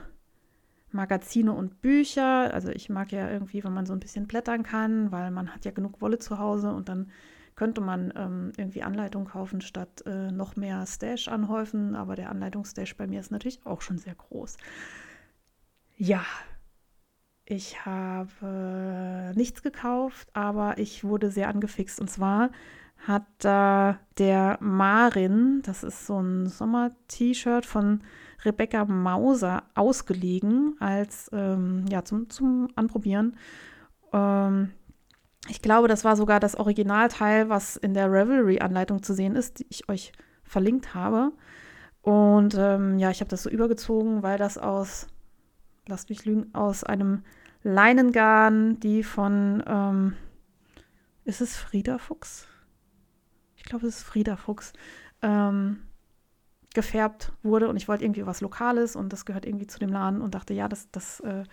Magazine und Bücher. Also ich mag ja irgendwie, wenn man so ein bisschen blättern kann, weil man hat ja genug Wolle zu Hause und dann könnte man ähm, irgendwie Anleitung kaufen, statt äh, noch mehr Stash anhäufen. Aber der Anleitungsstash bei mir ist natürlich auch schon sehr groß. Ja, ich habe nichts gekauft, aber ich wurde sehr angefixt. Und zwar hat da der Marin, das ist so ein Sommer-T-Shirt von Rebecca Mauser, ausgelegen als ähm, ja, zum, zum Anprobieren. Ähm, ich glaube, das war sogar das Originalteil, was in der Revelry-Anleitung zu sehen ist, die ich euch verlinkt habe. Und ähm, ja, ich habe das so übergezogen, weil das aus lasst mich lügen, aus einem Leinengarn, die von, ähm, ist es Frieda Fuchs? Ich glaube, es ist Frieda Fuchs, ähm, gefärbt wurde und ich wollte irgendwie was Lokales und das gehört irgendwie zu dem Laden und dachte, ja, das, das äh,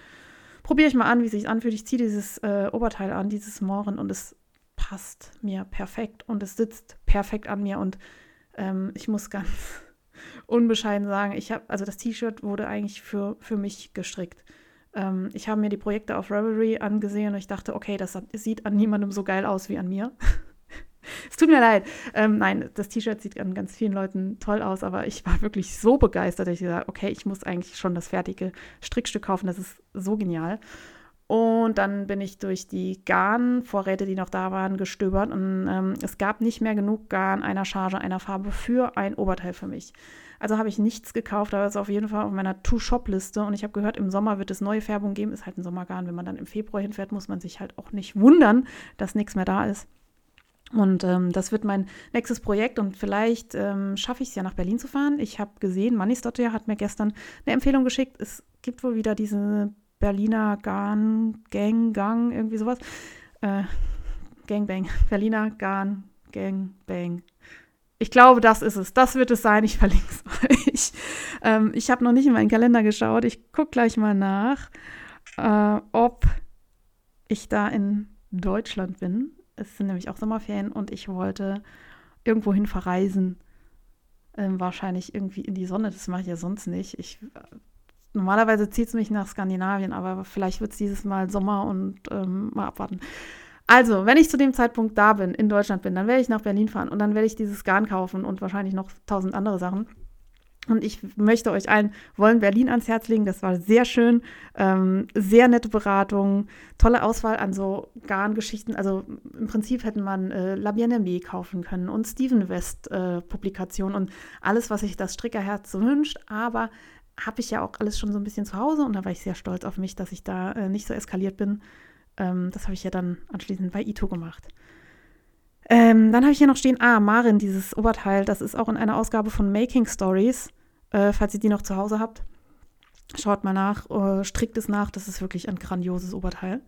probiere ich mal an, wie sich anfühlt. Ich ziehe dieses äh, Oberteil an, dieses Mohren und es passt mir perfekt und es sitzt perfekt an mir und ähm, ich muss ganz unbescheiden sagen, ich habe, also das T-Shirt wurde eigentlich für, für mich gestrickt. Ähm, ich habe mir die Projekte auf Revelry angesehen und ich dachte, okay, das sieht an niemandem so geil aus wie an mir. es tut mir leid. Ähm, nein, das T-Shirt sieht an ganz vielen Leuten toll aus, aber ich war wirklich so begeistert, dass ich gesagt okay, ich muss eigentlich schon das fertige Strickstück kaufen. Das ist so genial. Und dann bin ich durch die Garnvorräte, die noch da waren, gestöbert. Und ähm, es gab nicht mehr genug Garn einer Charge, einer Farbe für ein Oberteil für mich. Also habe ich nichts gekauft, aber es ist auf jeden Fall auf meiner To-Shop-Liste. Und ich habe gehört, im Sommer wird es neue Färbung geben. Ist halt ein Sommergarn. Wenn man dann im Februar hinfährt, muss man sich halt auch nicht wundern, dass nichts mehr da ist. Und ähm, das wird mein nächstes Projekt und vielleicht ähm, schaffe ich es ja nach Berlin zu fahren. Ich habe gesehen, Mannis Dotter hat mir gestern eine Empfehlung geschickt. Es gibt wohl wieder diese Berliner Garn, Gang, Gang, irgendwie sowas. Äh, Gangbang. Berliner Garn, Gang, Bang. Ich glaube, das ist es. Das wird es sein. Ich verlinke es euch. Ähm, ich habe noch nicht in meinen Kalender geschaut. Ich gucke gleich mal nach, äh, ob ich da in Deutschland bin. Es sind nämlich auch Sommerferien und ich wollte irgendwohin verreisen. Ähm, wahrscheinlich irgendwie in die Sonne. Das mache ich ja sonst nicht. Ich, normalerweise zieht es mich nach Skandinavien, aber vielleicht wird es dieses Mal Sommer und ähm, mal abwarten. Also, wenn ich zu dem Zeitpunkt da bin, in Deutschland bin, dann werde ich nach Berlin fahren und dann werde ich dieses Garn kaufen und wahrscheinlich noch tausend andere Sachen. Und ich möchte euch allen Wollen Berlin ans Herz legen. Das war sehr schön. Ähm, sehr nette Beratung. Tolle Auswahl an so Garngeschichten. Also im Prinzip hätte man äh, La kaufen können und Steven West äh, Publikationen und alles, was sich das Strickerherz so wünscht. Aber habe ich ja auch alles schon so ein bisschen zu Hause und da war ich sehr stolz auf mich, dass ich da äh, nicht so eskaliert bin. Ähm, das habe ich ja dann anschließend bei Ito gemacht. Ähm, dann habe ich hier noch stehen, ah, Marin, dieses Oberteil, das ist auch in einer Ausgabe von Making Stories. Äh, falls ihr die noch zu Hause habt, schaut mal nach, äh, strickt es nach, das ist wirklich ein grandioses Oberteil.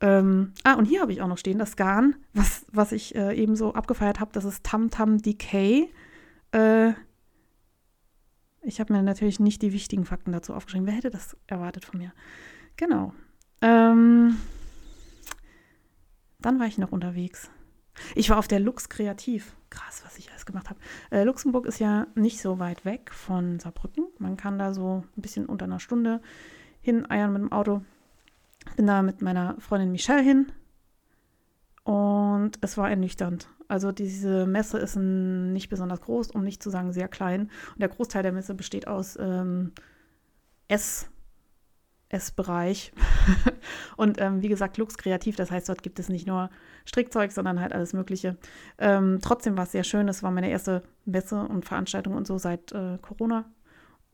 Ähm, ah, und hier habe ich auch noch stehen, das Garn, was, was ich äh, eben so abgefeiert habe, das ist Tam Tam Decay. Äh, ich habe mir natürlich nicht die wichtigen Fakten dazu aufgeschrieben. Wer hätte das erwartet von mir? Genau. Ähm, dann war ich noch unterwegs. Ich war auf der Lux Kreativ. Krass, was ich alles gemacht habe. Äh, Luxemburg ist ja nicht so weit weg von Saarbrücken. Man kann da so ein bisschen unter einer Stunde hin eiern mit dem Auto. Bin da mit meiner Freundin Michelle hin und es war ernüchternd. Also diese Messe ist nicht besonders groß, um nicht zu sagen sehr klein. Und der Großteil der Messe besteht aus ähm, Ess- Essbereich. und ähm, wie gesagt, Lux kreativ, das heißt, dort gibt es nicht nur Strickzeug, sondern halt alles Mögliche. Ähm, trotzdem war es sehr schön. Es war meine erste Messe und Veranstaltung und so seit äh, Corona.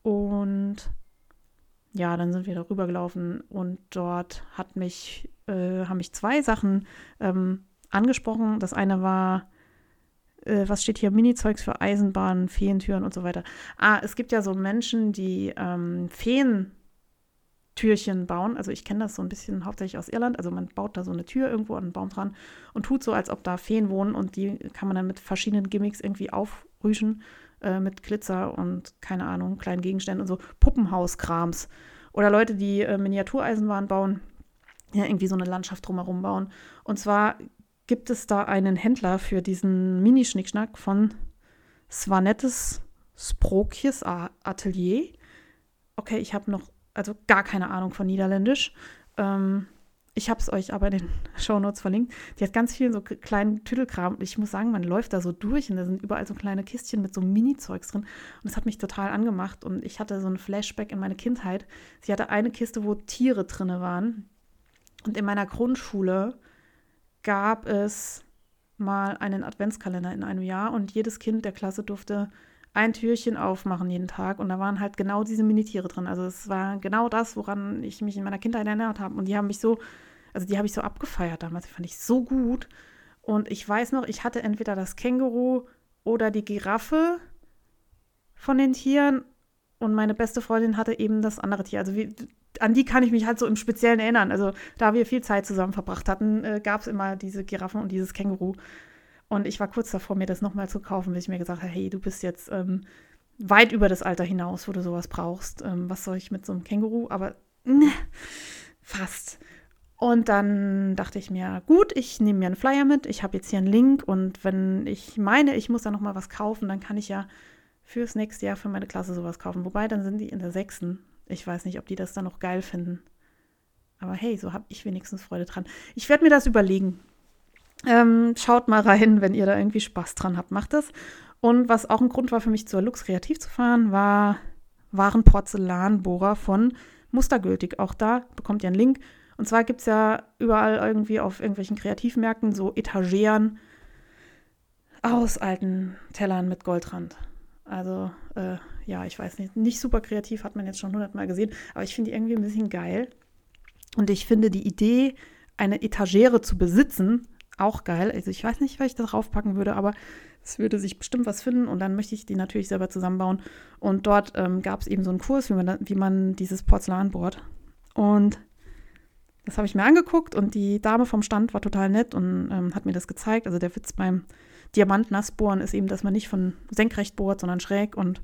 Und ja, dann sind wir darüber gelaufen und dort hat mich, äh, haben mich zwei Sachen ähm, angesprochen. Das eine war, äh, was steht hier? Mini-Zeugs für Eisenbahnen, Feentüren und so weiter. Ah, es gibt ja so Menschen, die ähm, Feen Türchen bauen. Also ich kenne das so ein bisschen hauptsächlich aus Irland. Also man baut da so eine Tür irgendwo an einen Baum dran und tut so, als ob da Feen wohnen und die kann man dann mit verschiedenen Gimmicks irgendwie aufrüschen, äh, mit Glitzer und keine Ahnung, kleinen Gegenständen und so Puppenhauskrams. Oder Leute, die äh, Miniatureisenbahn bauen, ja, irgendwie so eine Landschaft drumherum bauen. Und zwar gibt es da einen Händler für diesen Mini-Schnickschnack von Svanettes Sprokjes Atelier. Okay, ich habe noch also gar keine Ahnung von Niederländisch. Ähm, ich habe es euch aber in den Shownotes verlinkt. Die hat ganz viel so kleinen Tüdelkram. Ich muss sagen, man läuft da so durch und da sind überall so kleine Kistchen mit so Mini-Zeugs drin. Und das hat mich total angemacht. Und ich hatte so ein Flashback in meine Kindheit. Sie hatte eine Kiste, wo Tiere drin waren. Und in meiner Grundschule gab es mal einen Adventskalender in einem Jahr und jedes Kind der Klasse durfte ein Türchen aufmachen jeden Tag und da waren halt genau diese Minitiere drin. Also es war genau das, woran ich mich in meiner Kindheit erinnert habe. Und die haben mich so, also die habe ich so abgefeiert damals, die fand ich so gut. Und ich weiß noch, ich hatte entweder das Känguru oder die Giraffe von den Tieren und meine beste Freundin hatte eben das andere Tier. Also wie, an die kann ich mich halt so im Speziellen erinnern. Also da wir viel Zeit zusammen verbracht hatten, äh, gab es immer diese Giraffe und dieses Känguru. Und ich war kurz davor, mir das nochmal zu kaufen, bis ich mir gesagt habe, hey, du bist jetzt ähm, weit über das Alter hinaus, wo du sowas brauchst. Ähm, was soll ich mit so einem Känguru? Aber ne, fast. Und dann dachte ich mir, gut, ich nehme mir einen Flyer mit, ich habe jetzt hier einen Link und wenn ich meine, ich muss da nochmal was kaufen, dann kann ich ja fürs nächste Jahr für meine Klasse sowas kaufen. Wobei, dann sind die in der sechsten. Ich weiß nicht, ob die das dann noch geil finden. Aber hey, so habe ich wenigstens Freude dran. Ich werde mir das überlegen. Ähm, schaut mal rein, wenn ihr da irgendwie Spaß dran habt, macht das. Und was auch ein Grund war für mich zur Lux Kreativ zu fahren, war, waren Porzellanbohrer von Mustergültig. Auch da bekommt ihr einen Link. Und zwar gibt es ja überall irgendwie auf irgendwelchen Kreativmärkten so Etageren aus alten Tellern mit Goldrand. Also, äh, ja, ich weiß nicht, nicht super kreativ, hat man jetzt schon hundertmal gesehen, aber ich finde die irgendwie ein bisschen geil. Und ich finde die Idee, eine Etagere zu besitzen, auch geil. Also ich weiß nicht, was ich da draufpacken würde, aber es würde sich bestimmt was finden und dann möchte ich die natürlich selber zusammenbauen. Und dort ähm, gab es eben so einen Kurs, wie man, wie man dieses Porzellan bohrt. Und das habe ich mir angeguckt und die Dame vom Stand war total nett und ähm, hat mir das gezeigt. Also der Witz beim Diamant-Nassbohren ist eben, dass man nicht von senkrecht bohrt, sondern schräg und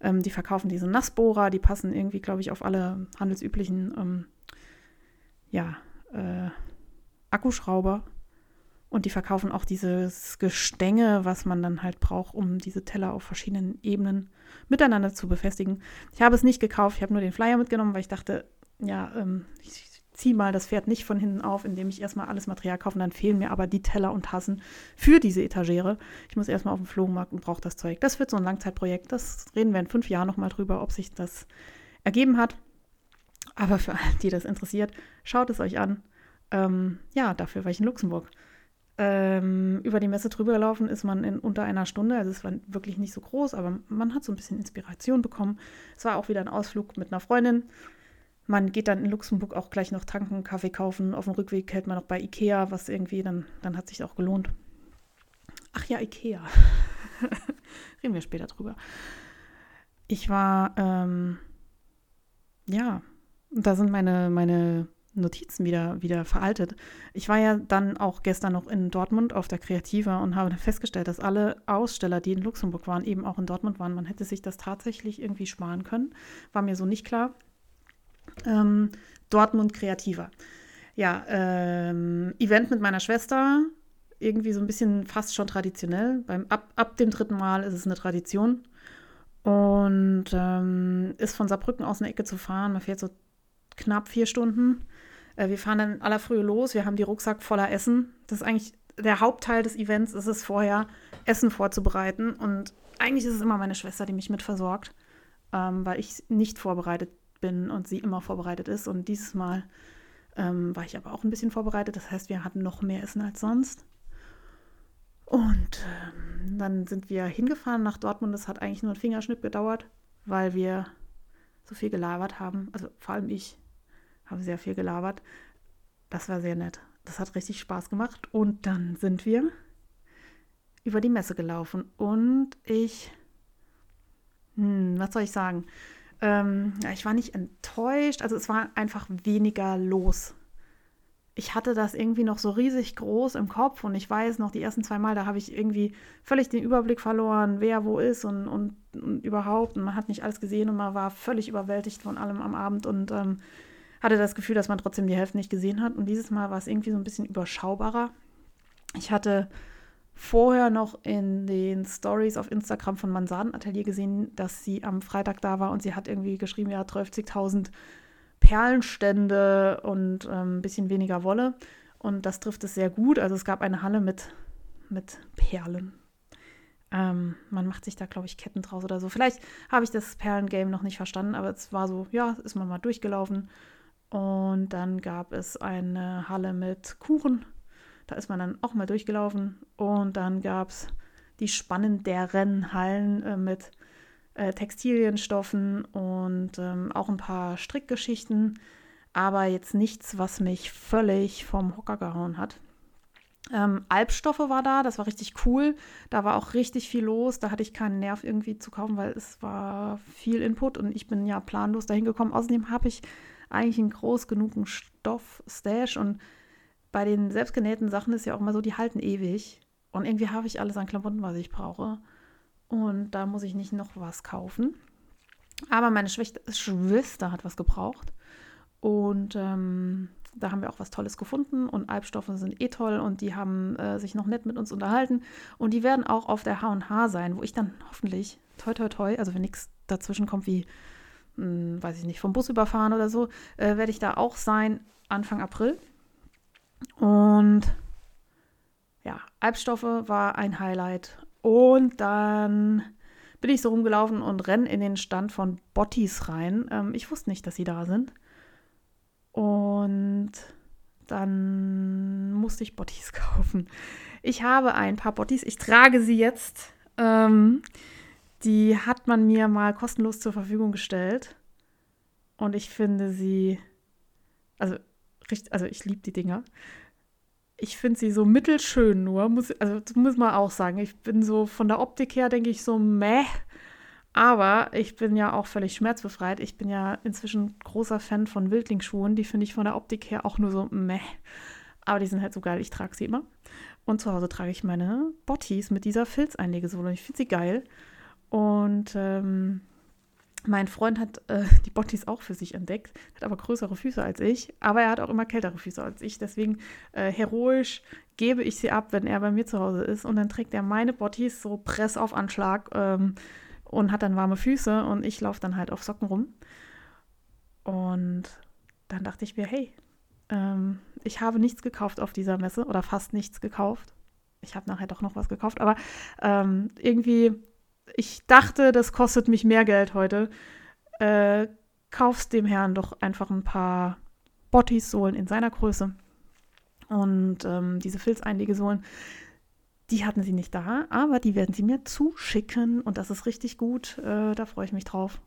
ähm, die verkaufen diese Nassbohrer, die passen irgendwie, glaube ich, auf alle handelsüblichen ähm, ja, äh, Akkuschrauber. Und die verkaufen auch dieses Gestänge, was man dann halt braucht, um diese Teller auf verschiedenen Ebenen miteinander zu befestigen. Ich habe es nicht gekauft, ich habe nur den Flyer mitgenommen, weil ich dachte, ja, ähm, ich ziehe mal das Pferd nicht von hinten auf, indem ich erstmal alles Material kaufe und dann fehlen mir aber die Teller und Tassen für diese Etagere. Ich muss erstmal auf den Flohmarkt und brauche das Zeug. Das wird so ein Langzeitprojekt. Das reden wir in fünf Jahren nochmal drüber, ob sich das ergeben hat. Aber für alle, die das interessiert, schaut es euch an. Ähm, ja, dafür war ich in Luxemburg. Ähm, über die Messe drüber gelaufen ist man in unter einer Stunde. Also es war wirklich nicht so groß, aber man hat so ein bisschen Inspiration bekommen. Es war auch wieder ein Ausflug mit einer Freundin. Man geht dann in Luxemburg auch gleich noch tanken, Kaffee kaufen. Auf dem Rückweg hält man noch bei Ikea, was irgendwie, dann, dann hat sich auch gelohnt. Ach ja, Ikea. Reden wir später drüber. Ich war, ähm, ja, da sind meine, meine Notizen wieder, wieder veraltet. Ich war ja dann auch gestern noch in Dortmund auf der Kreativa und habe festgestellt, dass alle Aussteller, die in Luxemburg waren, eben auch in Dortmund waren. Man hätte sich das tatsächlich irgendwie sparen können. War mir so nicht klar. Ähm, Dortmund kreativer. Ja, ähm, Event mit meiner Schwester, irgendwie so ein bisschen fast schon traditionell. Beim, ab, ab dem dritten Mal ist es eine Tradition. Und ähm, ist von Saarbrücken aus eine Ecke zu fahren. Man fährt so knapp vier Stunden. Äh, wir fahren dann in aller Frühe los. Wir haben die Rucksack voller Essen. Das ist eigentlich der Hauptteil des Events, ist es vorher, Essen vorzubereiten. Und eigentlich ist es immer meine Schwester, die mich mit versorgt, ähm, weil ich nicht vorbereitet bin und sie immer vorbereitet ist. Und dieses Mal ähm, war ich aber auch ein bisschen vorbereitet. Das heißt, wir hatten noch mehr Essen als sonst. Und ähm, dann sind wir hingefahren nach Dortmund. Das hat eigentlich nur einen Fingerschnipp gedauert, weil wir so viel gelabert haben. Also vor allem ich habe sehr viel gelabert. Das war sehr nett. Das hat richtig Spaß gemacht. Und dann sind wir über die Messe gelaufen. Und ich, hm, was soll ich sagen? Ähm, ich war nicht enttäuscht, also es war einfach weniger los. Ich hatte das irgendwie noch so riesig groß im Kopf und ich weiß noch, die ersten zwei Mal, da habe ich irgendwie völlig den Überblick verloren, wer wo ist und, und, und, überhaupt. Und man hat nicht alles gesehen und man war völlig überwältigt von allem am Abend und ähm, hatte das Gefühl, dass man trotzdem die Hälfte nicht gesehen hat. Und dieses Mal war es irgendwie so ein bisschen überschaubarer. Ich hatte vorher noch in den Stories auf Instagram von Mansaden Atelier gesehen, dass sie am Freitag da war und sie hat irgendwie geschrieben, ja, 30.000 Perlenstände und ähm, ein bisschen weniger Wolle. Und das trifft es sehr gut. Also es gab eine Halle mit, mit Perlen. Ähm, man macht sich da, glaube ich, Ketten draus oder so. Vielleicht habe ich das Perlengame noch nicht verstanden, aber es war so, ja, ist man mal durchgelaufen. Und dann gab es eine Halle mit Kuchen da ist man dann auch mal durchgelaufen. Und dann gab es die spannenderen Hallen äh, mit äh, Textilienstoffen und ähm, auch ein paar Strickgeschichten. Aber jetzt nichts, was mich völlig vom Hocker gehauen hat. Ähm, Albstoffe war da, das war richtig cool. Da war auch richtig viel los. Da hatte ich keinen Nerv irgendwie zu kaufen, weil es war viel Input und ich bin ja planlos dahin gekommen. Außerdem habe ich eigentlich einen groß genugen Stoff-Stash und bei den selbstgenähten Sachen ist ja auch immer so, die halten ewig. Und irgendwie habe ich alles an Klamotten, was ich brauche. Und da muss ich nicht noch was kaufen. Aber meine Schwester hat was gebraucht. Und ähm, da haben wir auch was Tolles gefunden. Und Albstoffe sind eh toll. Und die haben äh, sich noch nett mit uns unterhalten. Und die werden auch auf der H&H sein, wo ich dann hoffentlich, toi, toi, toi, also wenn nichts dazwischen kommt wie, mh, hm, weiß ich nicht, vom Bus überfahren oder so, äh, werde ich da auch sein Anfang April. Und ja, Albstoffe war ein Highlight. Und dann bin ich so rumgelaufen und renne in den Stand von Bottis rein. Ähm, ich wusste nicht, dass sie da sind. Und dann musste ich Bottis kaufen. Ich habe ein paar Bottis. Ich trage sie jetzt. Ähm, die hat man mir mal kostenlos zur Verfügung gestellt. Und ich finde sie, also, also ich liebe die Dinger. Ich finde sie so mittelschön nur, muss, also das muss man auch sagen. Ich bin so von der Optik her, denke ich, so meh. Aber ich bin ja auch völlig schmerzbefreit. Ich bin ja inzwischen großer Fan von Wildlingsschuhen. Die finde ich von der Optik her auch nur so meh. Aber die sind halt so geil. Ich trage sie immer. Und zu Hause trage ich meine Bottis mit dieser Filzeinlegesohle. Ich finde sie geil. Und ähm, mein Freund hat äh, die Bottis auch für sich entdeckt, hat aber größere Füße als ich, aber er hat auch immer kältere Füße als ich. Deswegen äh, heroisch gebe ich sie ab, wenn er bei mir zu Hause ist. Und dann trägt er meine Bottis so Press auf Anschlag ähm, und hat dann warme Füße und ich laufe dann halt auf Socken rum. Und dann dachte ich mir, hey, ähm, ich habe nichts gekauft auf dieser Messe oder fast nichts gekauft. Ich habe nachher doch noch was gekauft, aber ähm, irgendwie ich dachte, das kostet mich mehr Geld heute. Äh, kaufst dem Herrn doch einfach ein paar Bottis-Sohlen in seiner Größe. Und ähm, diese Filzeinlegesohlen, die hatten sie nicht da, aber die werden sie mir zuschicken und das ist richtig gut. Äh, da freue ich mich drauf.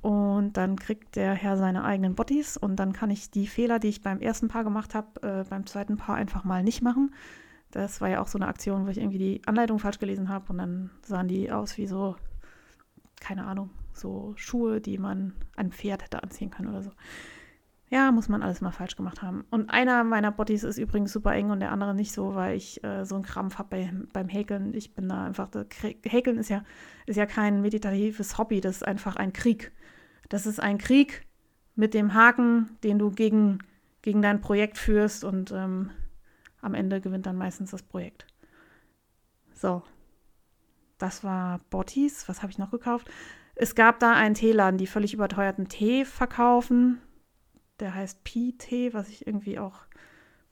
Und dann kriegt der Herr seine eigenen Bottis und dann kann ich die Fehler, die ich beim ersten Paar gemacht habe, äh, beim zweiten Paar einfach mal nicht machen. Das war ja auch so eine Aktion, wo ich irgendwie die Anleitung falsch gelesen habe und dann sahen die aus wie so, keine Ahnung, so Schuhe, die man ein Pferd hätte anziehen können oder so. Ja, muss man alles mal falsch gemacht haben. Und einer meiner Bodies ist übrigens super eng und der andere nicht so, weil ich äh, so einen Krampf habe bei, beim Häkeln. Ich bin da einfach, Häkeln ist ja, ist ja kein meditatives Hobby, das ist einfach ein Krieg. Das ist ein Krieg mit dem Haken, den du gegen, gegen dein Projekt führst und ähm, am Ende gewinnt dann meistens das Projekt. So, das war Bottis. Was habe ich noch gekauft? Es gab da einen Teeladen, die völlig überteuerten Tee verkaufen. Der heißt Pi-Tee, was ich irgendwie auch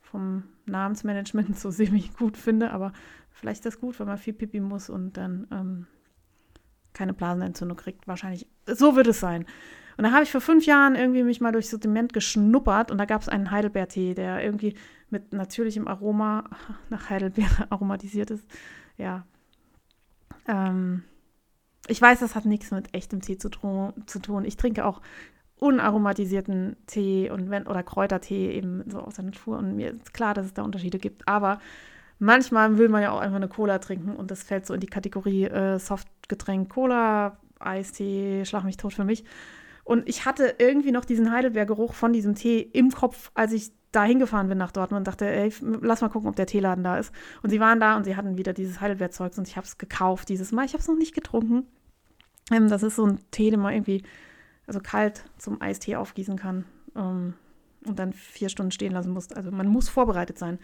vom Namensmanagement so ziemlich gut finde. Aber vielleicht ist das gut, wenn man viel Pipi muss und dann ähm, keine Blasenentzündung kriegt. Wahrscheinlich. So wird es sein. Und da habe ich vor fünf Jahren irgendwie mich mal durchs Sortiment geschnuppert und da gab es einen Heidelbeertee, der irgendwie mit natürlichem Aroma nach Heidelbeere aromatisiert ist. Ja. Ähm, ich weiß, das hat nichts mit echtem Tee zu, zu tun. Ich trinke auch unaromatisierten Tee und wenn oder Kräutertee eben so aus der Natur und mir ist klar, dass es da Unterschiede gibt, aber manchmal will man ja auch einfach eine Cola trinken und das fällt so in die Kategorie äh, Softgetränk Cola, Eistee, schlag mich tot für mich. Und ich hatte irgendwie noch diesen Heidelbeergeruch von diesem Tee im Kopf, als ich da hingefahren bin nach Dortmund und dachte, ey, lass mal gucken, ob der Teeladen da ist. Und sie waren da und sie hatten wieder dieses Heidelbeerzeugs und ich habe es gekauft dieses Mal. Ich habe es noch nicht getrunken. Ähm, das ist so ein Tee, den man irgendwie, also kalt zum Eistee aufgießen kann ähm, und dann vier Stunden stehen lassen muss. Also man muss vorbereitet sein.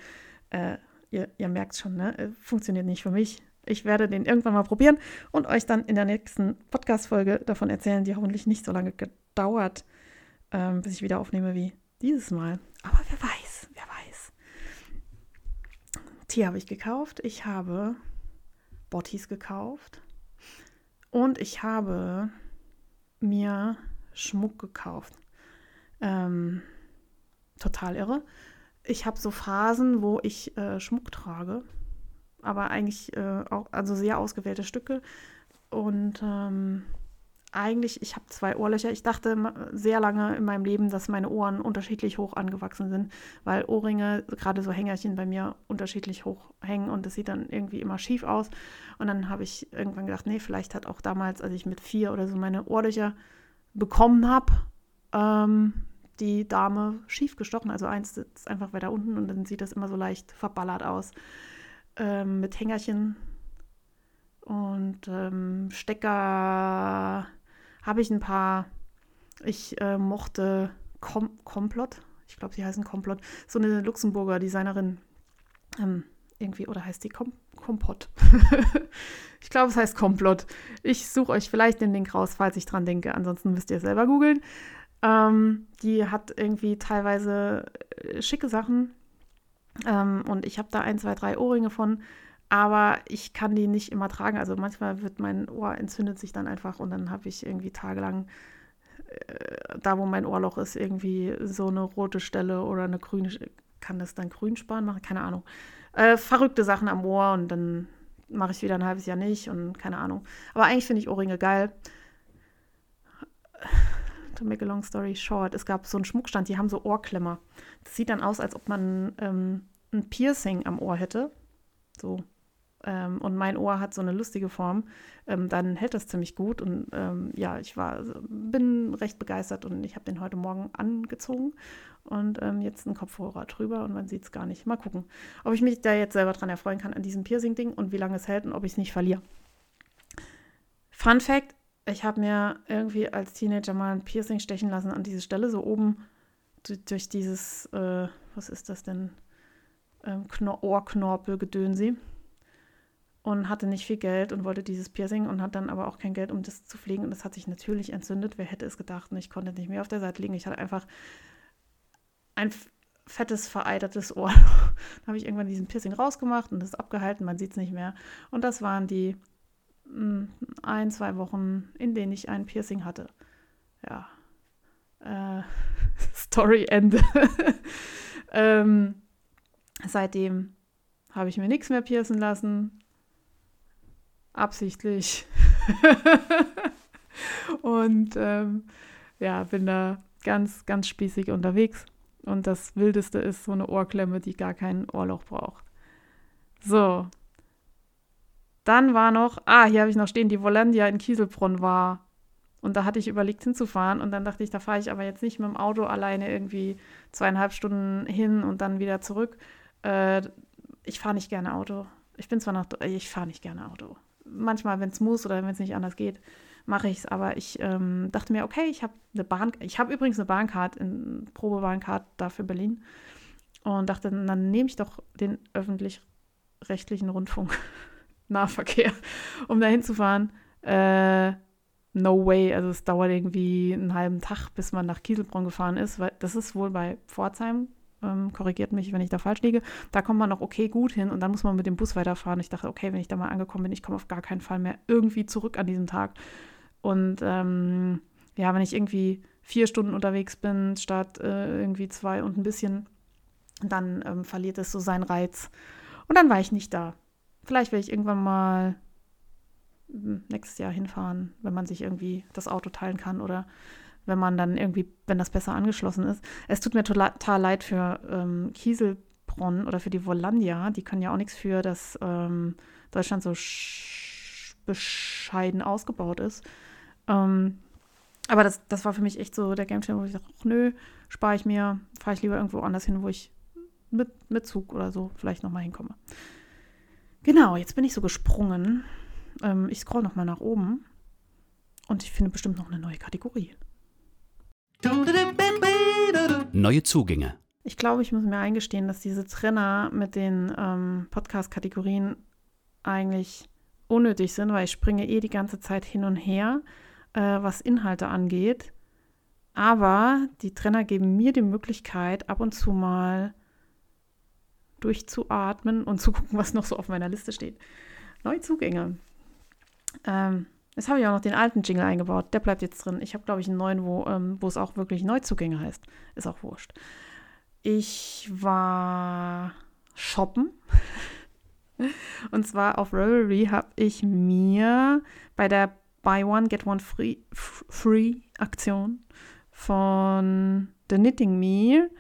Äh, ihr, ihr merkt schon, ne? Äh, funktioniert nicht für mich. Ich werde den irgendwann mal probieren und euch dann in der nächsten Podcast-Folge davon erzählen, die hoffentlich nicht so lange gedauert, ähm, bis ich wieder aufnehme wie dieses Mal. Aber wer weiß, wer weiß. Tee habe ich gekauft. Ich habe Bottis gekauft. Und ich habe mir Schmuck gekauft. Ähm, total irre. Ich habe so Phasen, wo ich äh, Schmuck trage aber eigentlich äh, auch, also sehr ausgewählte Stücke. Und ähm, eigentlich, ich habe zwei Ohrlöcher. Ich dachte sehr lange in meinem Leben, dass meine Ohren unterschiedlich hoch angewachsen sind, weil Ohrringe, gerade so Hängerchen bei mir, unterschiedlich hoch hängen und das sieht dann irgendwie immer schief aus. Und dann habe ich irgendwann gedacht, nee, vielleicht hat auch damals, als ich mit vier oder so meine Ohrlöcher bekommen habe, ähm, die Dame schief gestochen. Also eins sitzt einfach weiter unten und dann sieht das immer so leicht verballert aus ähm, mit Hängerchen und ähm, Stecker habe ich ein paar. Ich äh, mochte Kom Komplott, ich glaube, sie heißen Komplott, so eine Luxemburger Designerin. Ähm, irgendwie, oder heißt die Kom Kompott? ich glaube, es heißt Komplott. Ich suche euch vielleicht den Link raus, falls ich dran denke. Ansonsten müsst ihr selber googeln. Ähm, die hat irgendwie teilweise äh, schicke Sachen Ähm, und ich habe da ein, zwei, drei Ohrringe von, aber ich kann die nicht immer tragen. Also manchmal wird mein Ohr entzündet sich dann einfach und dann habe ich irgendwie tagelang äh, da, wo mein Ohrloch ist, irgendwie so eine rote Stelle oder eine grüne. Kann das dann Grünspan machen? Keine Ahnung. Äh, verrückte Sachen am Ohr und dann mache ich wieder ein halbes Jahr nicht und keine Ahnung. Aber eigentlich finde ich Ohrringe geil. To make a long story short, es gab so einen Schmuckstand, die haben so Ohrklemmer. Das sieht dann aus, als ob man ähm, ein Piercing am Ohr hätte. So. Ähm, und mein Ohr hat so eine lustige Form. Ähm, dann hält das ziemlich gut. Und ähm, ja, ich war, also, bin recht begeistert und ich habe den heute Morgen angezogen und ähm, jetzt einen Kopfhörer drüber und man sieht es gar nicht. Mal gucken, ob ich mich da jetzt selber dran erfreuen kann an diesem Piercing-Ding und wie lange es hält und ob ich es nicht verliere. Fun Fact: Ich habe mir irgendwie als Teenager mal ein Piercing stechen lassen an diese Stelle, so oben durch dieses, äh, was ist das denn? Ähm, Ohrknorpel gedönsi und hatte nicht viel Geld und wollte dieses Piercing und hat dann aber auch kein Geld, um das zu pflegen. Und das hat sich natürlich entzündet. Wer hätte es gedacht? Und ich konnte nicht mehr auf der Seite liegen. Ich hatte einfach ein fettes, vereitertes Ohr. dann habe ich irgendwann diesen Piercing rausgemacht und das abgehalten. Man sieht es nicht mehr. Und das waren die ein, zwei Wochen, in denen ich ein Piercing hatte. Ja. Äh, Story Ende. ähm, seitdem habe ich mir nichts mehr piercen lassen absichtlich. und ähm, ja, bin da ganz, ganz spießig unterwegs. Und das Wildeste ist so eine Ohrklemme, die gar kein Ohrloch braucht. So. Dann war noch, ah, hier habe ich noch stehen, die Volandia in Kieselbronn war. Und da hatte ich überlegt hinzufahren. Und dann dachte ich, da fahre ich aber jetzt nicht mit dem Auto alleine irgendwie zweieinhalb Stunden hin und dann wieder zurück. Äh, ich fahre nicht gerne Auto. Ich bin zwar noch, ich fahre nicht gerne Auto manchmal, wenn es muss oder wenn es nicht anders geht, mache ich es. Aber ich ähm, dachte mir, okay, ich habe eine Bahn, ich habe übrigens eine Bahncard, eine Probebahncard da für Berlin und dachte, dann nehme ich doch den öffentlich-rechtlichen Rundfunk Nahverkehr, um da hinzufahren. Äh, no way. Also es dauert irgendwie einen halben Tag, bis man nach Kieselbronn gefahren ist, weil das ist wohl bei Pforzheim ähm, korrigiert mich, wenn ich da falsch liege. Da kommt man noch okay gut hin und dann muss man mit dem Bus weiterfahren. Ich dachte, okay, wenn ich da mal angekommen bin, ich komme auf gar keinen Fall mehr irgendwie zurück an diesem Tag. Und ähm, ja, wenn ich irgendwie vier Stunden unterwegs bin, statt äh, irgendwie zwei und ein bisschen, dann ähm, verliert es so seinen Reiz. Und dann war ich nicht da. Vielleicht werde ich irgendwann mal hm, nächstes Jahr hinfahren, wenn man sich irgendwie das Auto teilen kann oder wenn man dann irgendwie, wenn das besser angeschlossen ist. Es tut mir total leid für ähm, Kieselbronn oder für die Volandia. Die können ja auch nichts für, dass ähm, Deutschland so bescheiden ausgebaut ist. Ähm, aber das, das war für mich echt so der Game Changer, wo ich dachte, ach nö, spare ich mir, fahre ich lieber irgendwo anders hin, wo ich mit, mit Zug oder so vielleicht nochmal hinkomme. Genau, jetzt bin ich so gesprungen. Ähm, ich scroll nochmal nach oben und ich finde bestimmt noch eine neue Kategorie. Neue Zugänge. Ich glaube, ich muss mir eingestehen, dass diese Trenner mit den ähm, Podcast-Kategorien eigentlich unnötig sind, weil ich springe eh die ganze Zeit hin und her, äh, was Inhalte angeht. Aber die Trenner geben mir die Möglichkeit, ab und zu mal durchzuatmen und zu gucken, was noch so auf meiner Liste steht. Neue Zugänge. Ähm, Jetzt habe ich auch noch den alten Jingle eingebaut. Der bleibt jetzt drin. Ich habe, glaube ich, einen neuen, wo, ähm, wo es auch wirklich Neuzugänge heißt. Ist auch wurscht. Ich war shoppen. Und zwar auf Revelry habe ich mir bei der Buy One, Get One Free, Free Aktion von The Knitting Me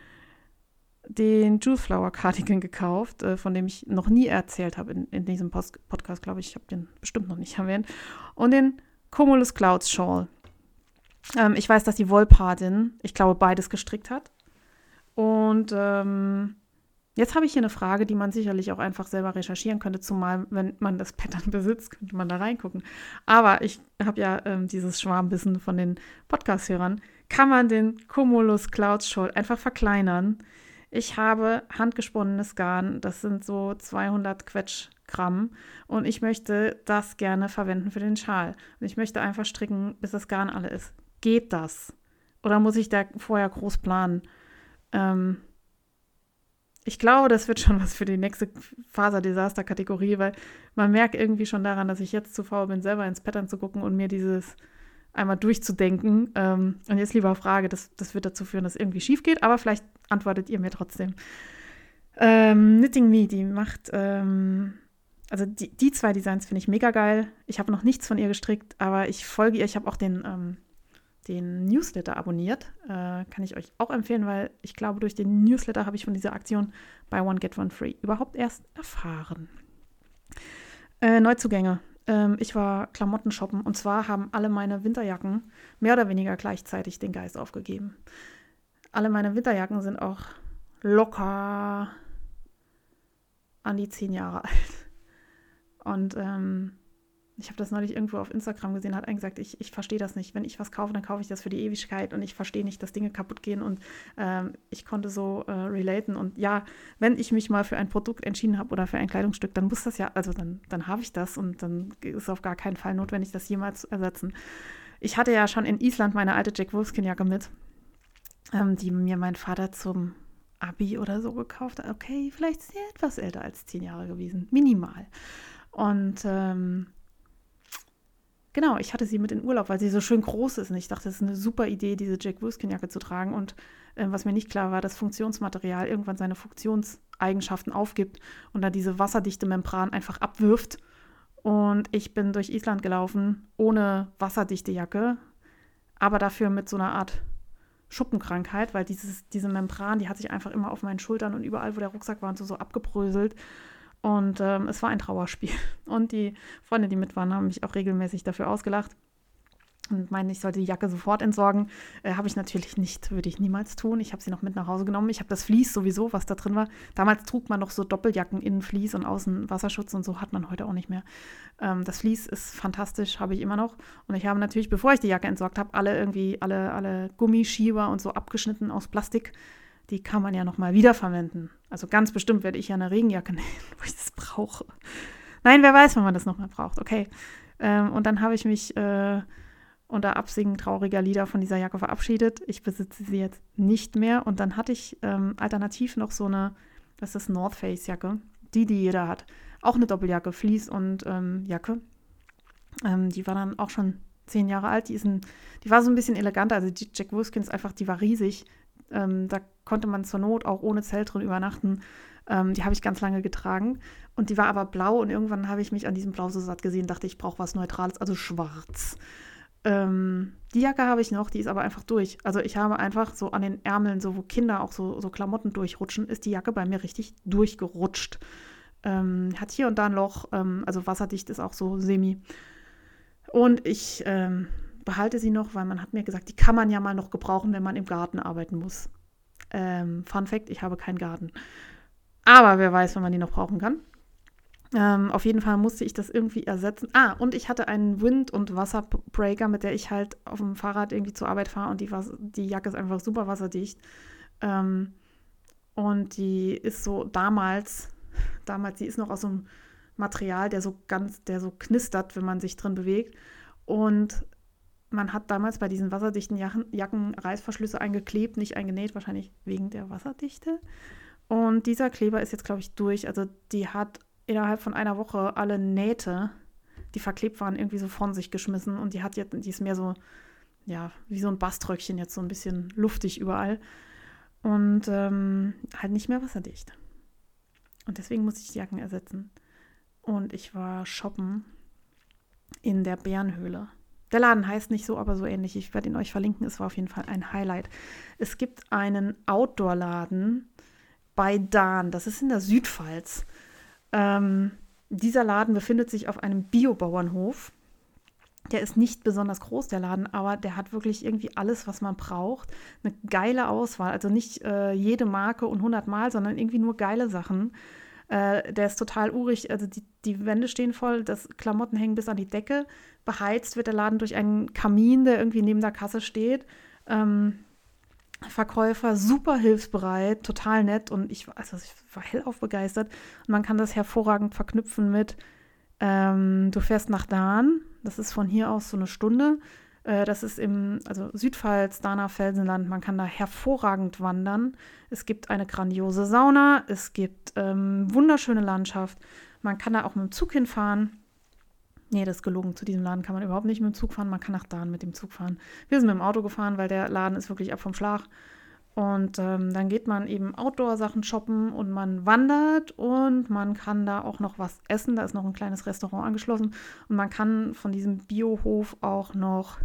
den Jewel Flower Cardigan gekauft, äh, von dem ich noch nie erzählt habe in, in diesem Post Podcast, glaube ich. Ich habe den bestimmt noch nicht erwähnt. Und den Cumulus Clouds Shawl. Ähm, ich weiß, dass die Wollpatin, ich glaube, beides gestrickt hat. Und ähm, jetzt habe ich hier eine Frage, die man sicherlich auch einfach selber recherchieren könnte, zumal wenn man das Pattern besitzt, könnte man da reingucken. Aber ich habe ja ähm, dieses Schwarmbissen von den Podcast-Hörern. Kann man den Cumulus Clouds Shawl einfach verkleinern? Ich habe handgesponnenes Garn, das sind so 200 Quetschgramm und ich möchte das gerne verwenden für den Schal. Und ich möchte einfach stricken, bis das Garn alle ist. Geht das? Oder muss ich da vorher groß planen? Ähm, ich glaube, das wird schon was für die nächste Faserdesaster-Kategorie, weil man merkt irgendwie schon daran, dass ich jetzt zu faul bin, selber ins Pattern zu gucken und mir dieses einmal durchzudenken. Ähm, und jetzt lieber Frage, das, das wird dazu führen, dass irgendwie schief geht, aber vielleicht antwortet ihr mir trotzdem. Ähm, Knitting Me, die macht, ähm, also die, die zwei Designs finde ich mega geil. Ich habe noch nichts von ihr gestrickt, aber ich folge ihr. Ich habe auch den, ähm, den Newsletter abonniert. Äh, kann ich euch auch empfehlen, weil ich glaube, durch den Newsletter habe ich von dieser Aktion Buy One Get One Free überhaupt erst erfahren. Äh, Neuzugänge. Ähm, ich war Klamotten shoppen und zwar haben alle meine Winterjacken mehr oder weniger gleichzeitig den Geist aufgegeben. Alle meine Winterjacken sind auch locker an die zehn Jahre alt. Und ähm, ich habe das neulich irgendwo auf Instagram gesehen, hat einen gesagt, ich, ich verstehe das nicht. Wenn ich was kaufe, dann kaufe ich das für die Ewigkeit und ich verstehe nicht, dass Dinge kaputt gehen und ähm, ich konnte so äh, relaten. Und ja, wenn ich mich mal für ein Produkt entschieden habe oder für ein Kleidungsstück, dann muss das ja, also dann, dann habe ich das und dann ist auf gar keinen Fall notwendig, das jemals zu ersetzen. Ich hatte ja schon in Island meine alte Jack Wolfskin-Jacke mit, ähm, die mir mein Vater zum Abi oder so gekauft hat. Okay, vielleicht ist sie etwas älter als zehn Jahre gewesen, minimal. Und ähm, Genau, ich hatte sie mit in Urlaub, weil sie so schön groß ist. Und ich dachte, das ist eine super Idee, diese Jack Wolfskin-Jacke zu tragen. Und äh, was mir nicht klar war, dass Funktionsmaterial irgendwann seine Funktionseigenschaften aufgibt und da diese wasserdichte Membran einfach abwirft. Und ich bin durch Island gelaufen, ohne wasserdichte Jacke, aber dafür mit so einer Art Schuppenkrankheit, weil dieses, diese Membran, die hat sich einfach immer auf meinen Schultern und überall, wo der Rucksack war und so, so abgebröselt. Und ähm, es war ein Trauerspiel. Und die Freunde, die mit waren, haben mich auch regelmäßig dafür ausgelacht und meinen, ich sollte die Jacke sofort entsorgen. Äh, habe ich natürlich nicht, würde ich niemals tun. Ich habe sie noch mit nach Hause genommen. Ich habe das Vlies sowieso, was da drin war. Damals trug man noch so Doppeljacken innen Vlies und außen Wasserschutz und so hat man heute auch nicht mehr. Ähm, das Vlies ist fantastisch, habe ich immer noch. Und ich habe natürlich, bevor ich die Jacke entsorgt habe, alle irgendwie, alle, alle Gummischieber und so abgeschnitten aus Plastik die kann man ja nochmal wiederverwenden. Also ganz bestimmt werde ich ja eine Regenjacke nehmen, wo ich das brauche. Nein, wer weiß, wann man das nochmal braucht. Okay. Ähm, und dann habe ich mich äh, unter Absingen trauriger Lieder von dieser Jacke verabschiedet. Ich besitze sie jetzt nicht mehr. Und dann hatte ich ähm, alternativ noch so eine, das ist North Face Jacke, die, die jeder hat. Auch eine Doppeljacke, Vlies und ähm, Jacke. Ähm, die war dann auch schon zehn Jahre alt. Die, ist ein, die war so ein bisschen eleganter. Also die Jack Wolfskins einfach, die war riesig. Ähm, da konnte man zur Not auch ohne Zelt drin übernachten. Ähm, die habe ich ganz lange getragen. Und die war aber blau und irgendwann habe ich mich an diesem Blau so satt gesehen, dachte ich, brauche was Neutrales, also schwarz. Ähm, die Jacke habe ich noch, die ist aber einfach durch. Also ich habe einfach so an den Ärmeln, so wo Kinder auch so, so Klamotten durchrutschen, ist die Jacke bei mir richtig durchgerutscht. Ähm, hat hier und da ein Loch, ähm, also wasserdicht ist auch so semi. Und ich ähm, behalte sie noch, weil man hat mir gesagt, die kann man ja mal noch gebrauchen, wenn man im Garten arbeiten muss. Ähm, Fun Fact, ich habe keinen Garten. Aber wer weiß, wann man die noch brauchen kann. Ähm, auf jeden Fall musste ich das irgendwie ersetzen. Ah, und ich hatte einen Wind- und Wasserbreaker, mit der ich halt auf dem Fahrrad irgendwie zur Arbeit fahre und die, die Jacke ist einfach super wasserdicht. Ähm, und die ist so damals, damals, die ist noch aus so einem Material, der so ganz, der so knistert, wenn man sich drin bewegt. Und man hat damals bei diesen wasserdichten Jacken, Jacken Reißverschlüsse eingeklebt, nicht eingenäht, wahrscheinlich wegen der Wasserdichte. Und dieser Kleber ist jetzt, glaube ich, durch. Also die hat innerhalb von einer Woche alle Nähte, die verklebt waren, irgendwie so von sich geschmissen. Und die hat jetzt, die ist mehr so, ja, wie so ein Baströckchen jetzt so ein bisschen luftig überall. Und ähm, halt nicht mehr wasserdicht. Und deswegen muss ich die Jacken ersetzen. Und ich war shoppen in der Bärenhöhle. Der Laden heißt nicht so, aber so ähnlich. Ich werde ihn euch verlinken. Es war auf jeden Fall ein Highlight. Es gibt einen Outdoor-Laden bei Dahn. Das ist in der Südpfalz. Ähm, dieser Laden befindet sich auf einem Biobauernhof. Der ist nicht besonders groß, der Laden, aber der hat wirklich irgendwie alles, was man braucht. Eine geile Auswahl. Also nicht äh, jede Marke und 100 Mal, sondern irgendwie nur geile Sachen. Äh, der ist total urig. Also die, die Wände stehen voll, das Klamotten hängen bis an die Decke. Beheizt wird der Laden durch einen Kamin, der irgendwie neben der Kasse steht. Ähm, Verkäufer super hilfsbereit, total nett und ich, also ich war hellauf begeistert. Und man kann das hervorragend verknüpfen mit, ähm, du fährst nach Dahn, das ist von hier aus so eine Stunde. Äh, das ist im also Südpfalz, Dana Felsenland. Man kann da hervorragend wandern. Es gibt eine grandiose Sauna. Es gibt ähm, wunderschöne Landschaft. Man kann da auch mit dem Zug hinfahren. Nee, das ist gelogen. Zu diesem Laden kann man überhaupt nicht mit dem Zug fahren. Man kann nach Dahn mit dem Zug fahren. Wir sind mit dem Auto gefahren, weil der Laden ist wirklich ab vom Schlag. Und ähm, dann geht man eben Outdoor-Sachen shoppen und man wandert und man kann da auch noch was essen. Da ist noch ein kleines Restaurant angeschlossen und man kann von diesem Biohof auch noch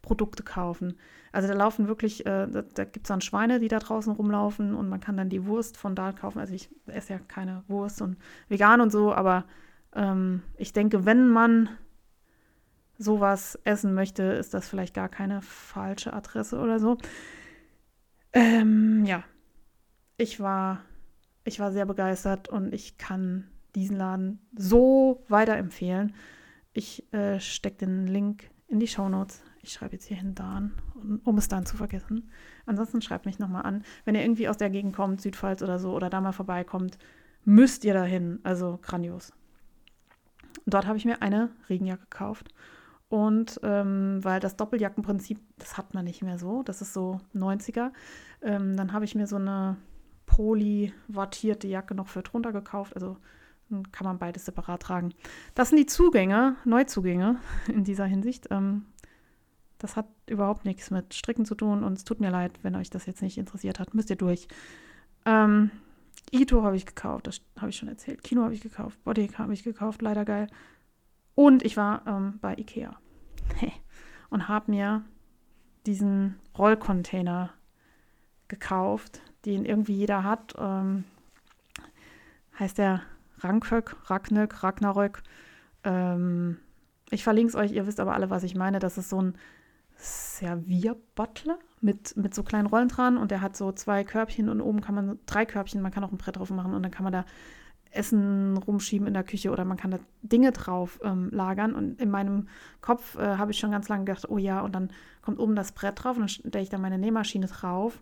Produkte kaufen. Also da laufen wirklich, äh, da, da gibt es dann Schweine, die da draußen rumlaufen und man kann dann die Wurst von da kaufen. Also ich esse ja keine Wurst und vegan und so, aber ähm, ich denke, wenn man sowas essen möchte, ist das vielleicht gar keine falsche Adresse oder so. Ähm, ja, ich war, ich war sehr begeistert und ich kann diesen Laden so weiterempfehlen. Ich äh, stecke den Link in die Show Notes. Ich schreibe jetzt hier hin Dan, um es dann zu vergessen. Ansonsten schreibt mich nochmal an. Wenn ihr irgendwie aus der Gegend kommt, Südpfalz oder so, oder da mal vorbeikommt, müsst ihr dahin. Also grandios. Dort habe ich mir eine Regenjacke gekauft. Und ähm, weil das Doppeljackenprinzip, das hat man nicht mehr so, das ist so 90er. Ähm, dann habe ich mir so eine poly-wattierte Jacke noch für drunter gekauft. Also dann kann man beides separat tragen. Das sind die Zugänge, Neuzugänge in dieser Hinsicht. Ähm, das hat überhaupt nichts mit Stricken zu tun und es tut mir leid, wenn euch das jetzt nicht interessiert hat. Müsst ihr durch. Ähm, Ito habe ich gekauft, das habe ich schon erzählt. Kino habe ich gekauft, Bodyka habe ich gekauft, leider geil. Und ich war ähm, bei Ikea und habe mir diesen Rollcontainer gekauft, den irgendwie jeder hat. Ähm, heißt der Rankök, Ragnök, Ragnarök. Ähm, ich verlinke es euch, ihr wisst aber alle, was ich meine. Das ist so ein Servierbutler mit, mit so kleinen Rollen dran und der hat so zwei Körbchen und oben kann man drei Körbchen, man kann auch ein Brett drauf machen und dann kann man da Essen rumschieben in der Küche oder man kann da Dinge drauf ähm, lagern. Und in meinem Kopf äh, habe ich schon ganz lange gedacht, oh ja, und dann kommt oben das Brett drauf und dann stelle ich da meine Nähmaschine drauf.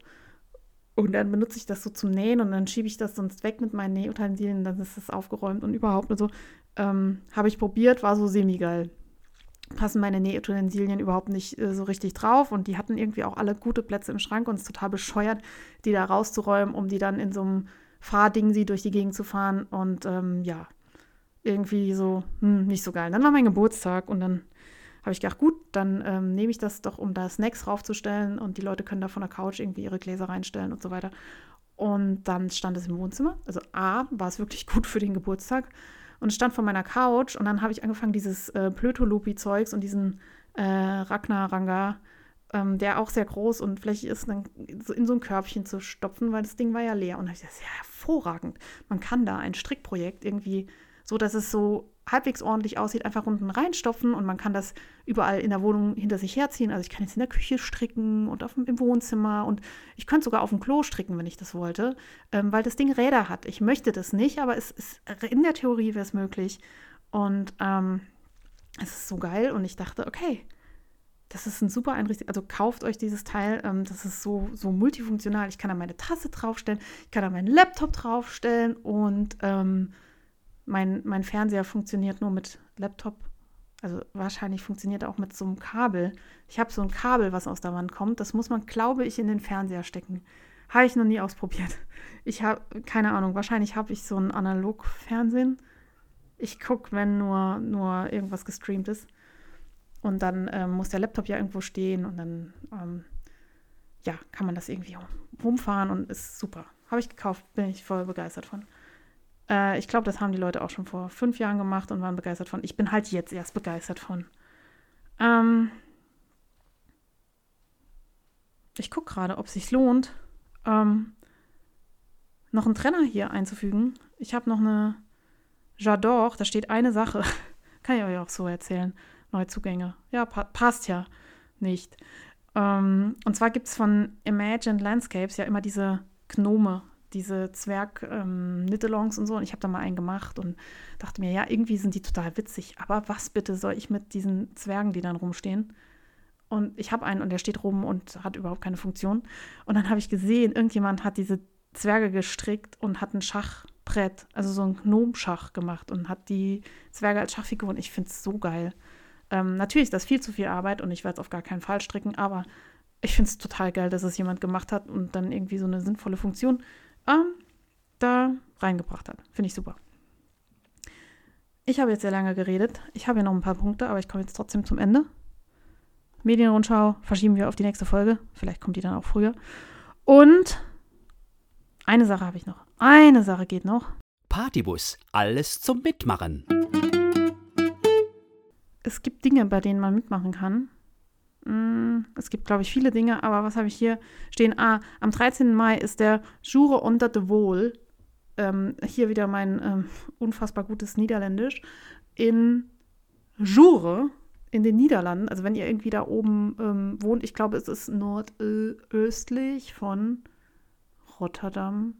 Und dann benutze ich das so zum Nähen und dann schiebe ich das sonst weg mit meinen Nähutensilien, dann ist das aufgeräumt und überhaupt und so. Ähm, habe ich probiert, war so semi-geil. Passen meine Nähutensilien überhaupt nicht äh, so richtig drauf und die hatten irgendwie auch alle gute Plätze im Schrank und es ist total bescheuert, die da rauszuräumen, um die dann in so einem Fahrding sie durch die Gegend zu fahren. Und ähm, ja, irgendwie so, hm, nicht so geil. Dann war mein Geburtstag und dann habe ich gedacht, gut, dann ähm, nehme ich das doch, um da Snacks raufzustellen und die Leute können da von der Couch irgendwie ihre Gläser reinstellen und so weiter. Und dann stand es im Wohnzimmer. Also A, war es wirklich gut für den Geburtstag. Und stand vor meiner Couch und dann habe ich angefangen, dieses äh, Plötolupi-Zeugs und diesen äh, Ragnar-Ranga ähm, der auch sehr groß und flächig ist, dann in so ein Körbchen zu stopfen, weil das Ding war ja leer. Und da habe ich gesagt, ja, hervorragend. Man kann da ein Strickprojekt irgendwie so, dass es so halbwegs ordentlich aussieht, einfach unten reinstopfen und man kann das überall in der Wohnung hinter sich herziehen. Also ich kann jetzt in der Küche stricken und auf dem, im Wohnzimmer und ich könnte sogar auf dem Klo stricken, wenn ich das wollte, ähm, weil das Ding Räder hat. Ich möchte das nicht, aber es ist in der Theorie wäre es möglich. Und ähm, es ist so geil und ich dachte, okay, das ist ein super Einrichtung. Also kauft euch dieses Teil. Ähm, das ist so, so multifunktional. Ich kann da meine Tasse draufstellen, ich kann da meinen Laptop draufstellen und ähm, mein, mein Fernseher funktioniert nur mit Laptop. Also wahrscheinlich funktioniert er auch mit so einem Kabel. Ich habe so ein Kabel, was aus der Wand kommt. Das muss man, glaube ich, in den Fernseher stecken. Habe ich noch nie ausprobiert. Ich habe keine Ahnung. Wahrscheinlich habe ich so ein Analog-Fernsehen. Ich gucke, wenn nur, nur irgendwas gestreamt ist. Und dann ähm, muss der Laptop ja irgendwo stehen und dann ähm, ja, kann man das irgendwie rumfahren und ist super. Habe ich gekauft, bin ich voll begeistert von. Äh, ich glaube, das haben die Leute auch schon vor fünf Jahren gemacht und waren begeistert von. Ich bin halt jetzt erst begeistert von. Ähm, ich gucke gerade, ob es sich lohnt, ähm, noch einen Trenner hier einzufügen. Ich habe noch eine J'adore, da steht eine Sache. Kann ich euch auch so erzählen. Neuzugänge. Ja, pa passt ja nicht. Ähm, und zwar gibt es von Imagined Landscapes ja immer diese Gnome, diese Zwerg-Nittelongs ähm, und so. Und ich habe da mal einen gemacht und dachte mir, ja, irgendwie sind die total witzig. Aber was bitte soll ich mit diesen Zwergen, die dann rumstehen? Und ich habe einen und der steht rum und hat überhaupt keine Funktion. Und dann habe ich gesehen, irgendjemand hat diese Zwerge gestrickt und hat ein Schachbrett, also so ein Gnomschach gemacht und hat die Zwerge als Schachfiguren. Ich finde es so geil. Ähm, natürlich ist das viel zu viel Arbeit und ich werde es auf gar keinen Fall stricken, aber ich finde es total geil, dass es jemand gemacht hat und dann irgendwie so eine sinnvolle Funktion ähm, da reingebracht hat. Finde ich super. Ich habe jetzt sehr lange geredet. Ich habe ja noch ein paar Punkte, aber ich komme jetzt trotzdem zum Ende. Medienrundschau verschieben wir auf die nächste Folge. Vielleicht kommt die dann auch früher. Und eine Sache habe ich noch. Eine Sache geht noch. Partybus, alles zum Mitmachen. Es gibt Dinge, bei denen man mitmachen kann. Mm, es gibt, glaube ich, viele Dinge, aber was habe ich hier stehen? Ah, am 13. Mai ist der Jure unter de Wohl. Ähm, hier wieder mein ähm, unfassbar gutes Niederländisch. In Jure, in den Niederlanden. Also, wenn ihr irgendwie da oben ähm, wohnt, ich glaube, es ist nordöstlich von Rotterdam.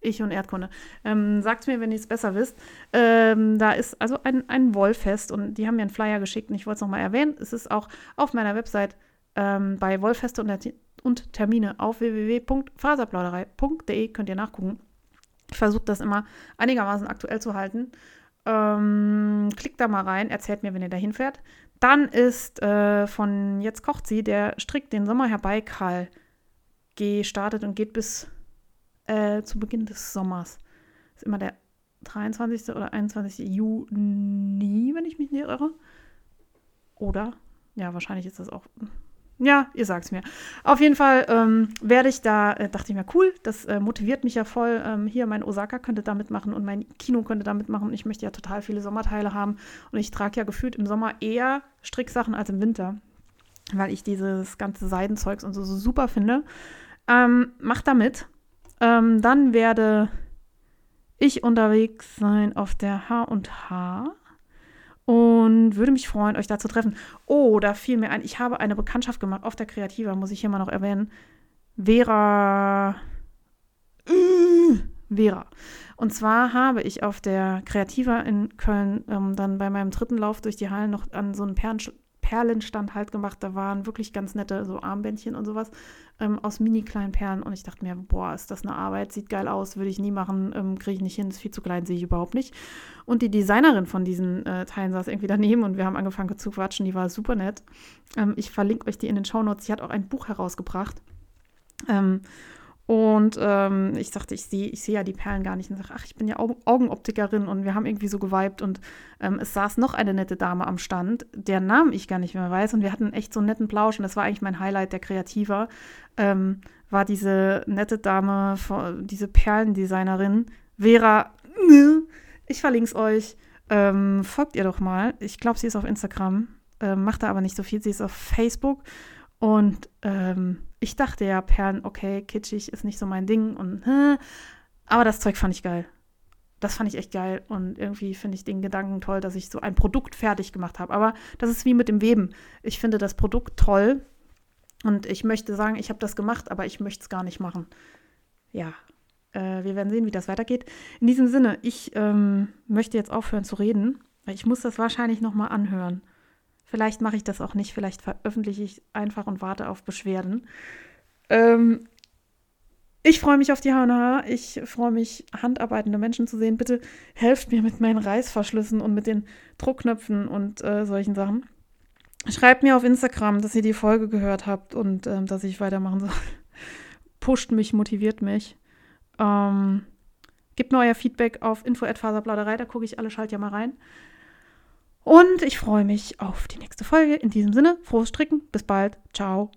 Ich und Erdkunde. Ähm, sagt mir, wenn ihr es besser wisst. Ähm, da ist also ein, ein Wollfest und die haben mir einen Flyer geschickt und ich wollte es nochmal erwähnen. Es ist auch auf meiner Website ähm, bei Wollfeste und, und Termine auf www.faserplauderei.de könnt ihr nachgucken. Ich versuche das immer einigermaßen aktuell zu halten. Ähm, klickt da mal rein, erzählt mir, wenn ihr da hinfährt. Dann ist äh, von Jetzt kocht sie der Strick den Sommer herbei, Karl, gestartet und geht bis äh, zu Beginn des Sommers. Ist immer der 23. oder 21. Juni, wenn ich mich nicht irre. Oder? Ja, wahrscheinlich ist das auch. Ja, ihr sagt es mir. Auf jeden Fall ähm, werde ich da, äh, dachte ich mir, cool, das äh, motiviert mich ja voll. Ähm, hier, mein Osaka könnte da mitmachen und mein Kino könnte da mitmachen. Ich möchte ja total viele Sommerteile haben. Und ich trage ja gefühlt im Sommer eher Stricksachen als im Winter, weil ich dieses ganze Seidenzeugs und so, so super finde. Ähm, macht da mit. Ähm, dann werde ich unterwegs sein auf der H&H und würde mich freuen, euch da zu treffen. Oh, da fiel mir ein, ich habe eine Bekanntschaft gemacht auf der Kreativa, muss ich hier mal noch erwähnen. Vera. Äh, Vera. Und zwar habe ich auf der Kreativa in Köln ähm, dann bei meinem dritten Lauf durch die Hallen noch an so einem Perlen Perlenstand halt gemacht. Da waren wirklich ganz nette so Armbändchen und sowas ähm, aus mini kleinen Perlen. Und ich dachte mir, boah, ist das eine Arbeit, sieht geil aus, würde ich nie machen, ähm, kriege ich nicht hin, ist viel zu klein, sehe ich überhaupt nicht. Und die Designerin von diesen äh, Teilen saß irgendwie daneben und wir haben angefangen zu quatschen, die war super nett. Ähm, ich verlinke euch die in den Shownotes. Sie hat auch ein Buch herausgebracht. Ähm, und ähm, ich sagte, ich sehe ich seh ja die Perlen gar nicht. Und sage, ach, ich bin ja Augenoptikerin und wir haben irgendwie so geweibt. Und ähm, es saß noch eine nette Dame am Stand, deren Namen ich gar nicht mehr weiß. Und wir hatten echt so einen netten Plausch. Und das war eigentlich mein Highlight der Kreativer. Ähm, war diese nette Dame, diese Perlendesignerin, Vera. Ich verlinke es euch. Ähm, folgt ihr doch mal. Ich glaube, sie ist auf Instagram. Ähm, macht da aber nicht so viel. Sie ist auf Facebook. Und ähm, ich dachte ja, Perlen, okay, kitschig ist nicht so mein Ding und hä, aber das Zeug fand ich geil. Das fand ich echt geil und irgendwie finde ich den Gedanken toll, dass ich so ein Produkt fertig gemacht habe. Aber das ist wie mit dem Weben. Ich finde das Produkt toll und ich möchte sagen, ich habe das gemacht, aber ich möchte es gar nicht machen. Ja, äh, wir werden sehen, wie das weitergeht. In diesem Sinne, ich ähm, möchte jetzt aufhören zu reden, ich muss das wahrscheinlich noch mal anhören. Vielleicht mache ich das auch nicht, vielleicht veröffentliche ich einfach und warte auf Beschwerden. Ähm, ich freue mich auf die HNH. Ich freue mich, handarbeitende Menschen zu sehen. Bitte helft mir mit meinen Reißverschlüssen und mit den Druckknöpfen und äh, solchen Sachen. Schreibt mir auf Instagram, dass ihr die Folge gehört habt und ähm, dass ich weitermachen soll. Pusht mich, motiviert mich. Ähm, gebt mir euer Feedback auf info.faserplauderei, da gucke ich alle Schalt ja mal rein. Und ich freue mich auf die nächste Folge. In diesem Sinne, frohes Stricken. Bis bald. Ciao.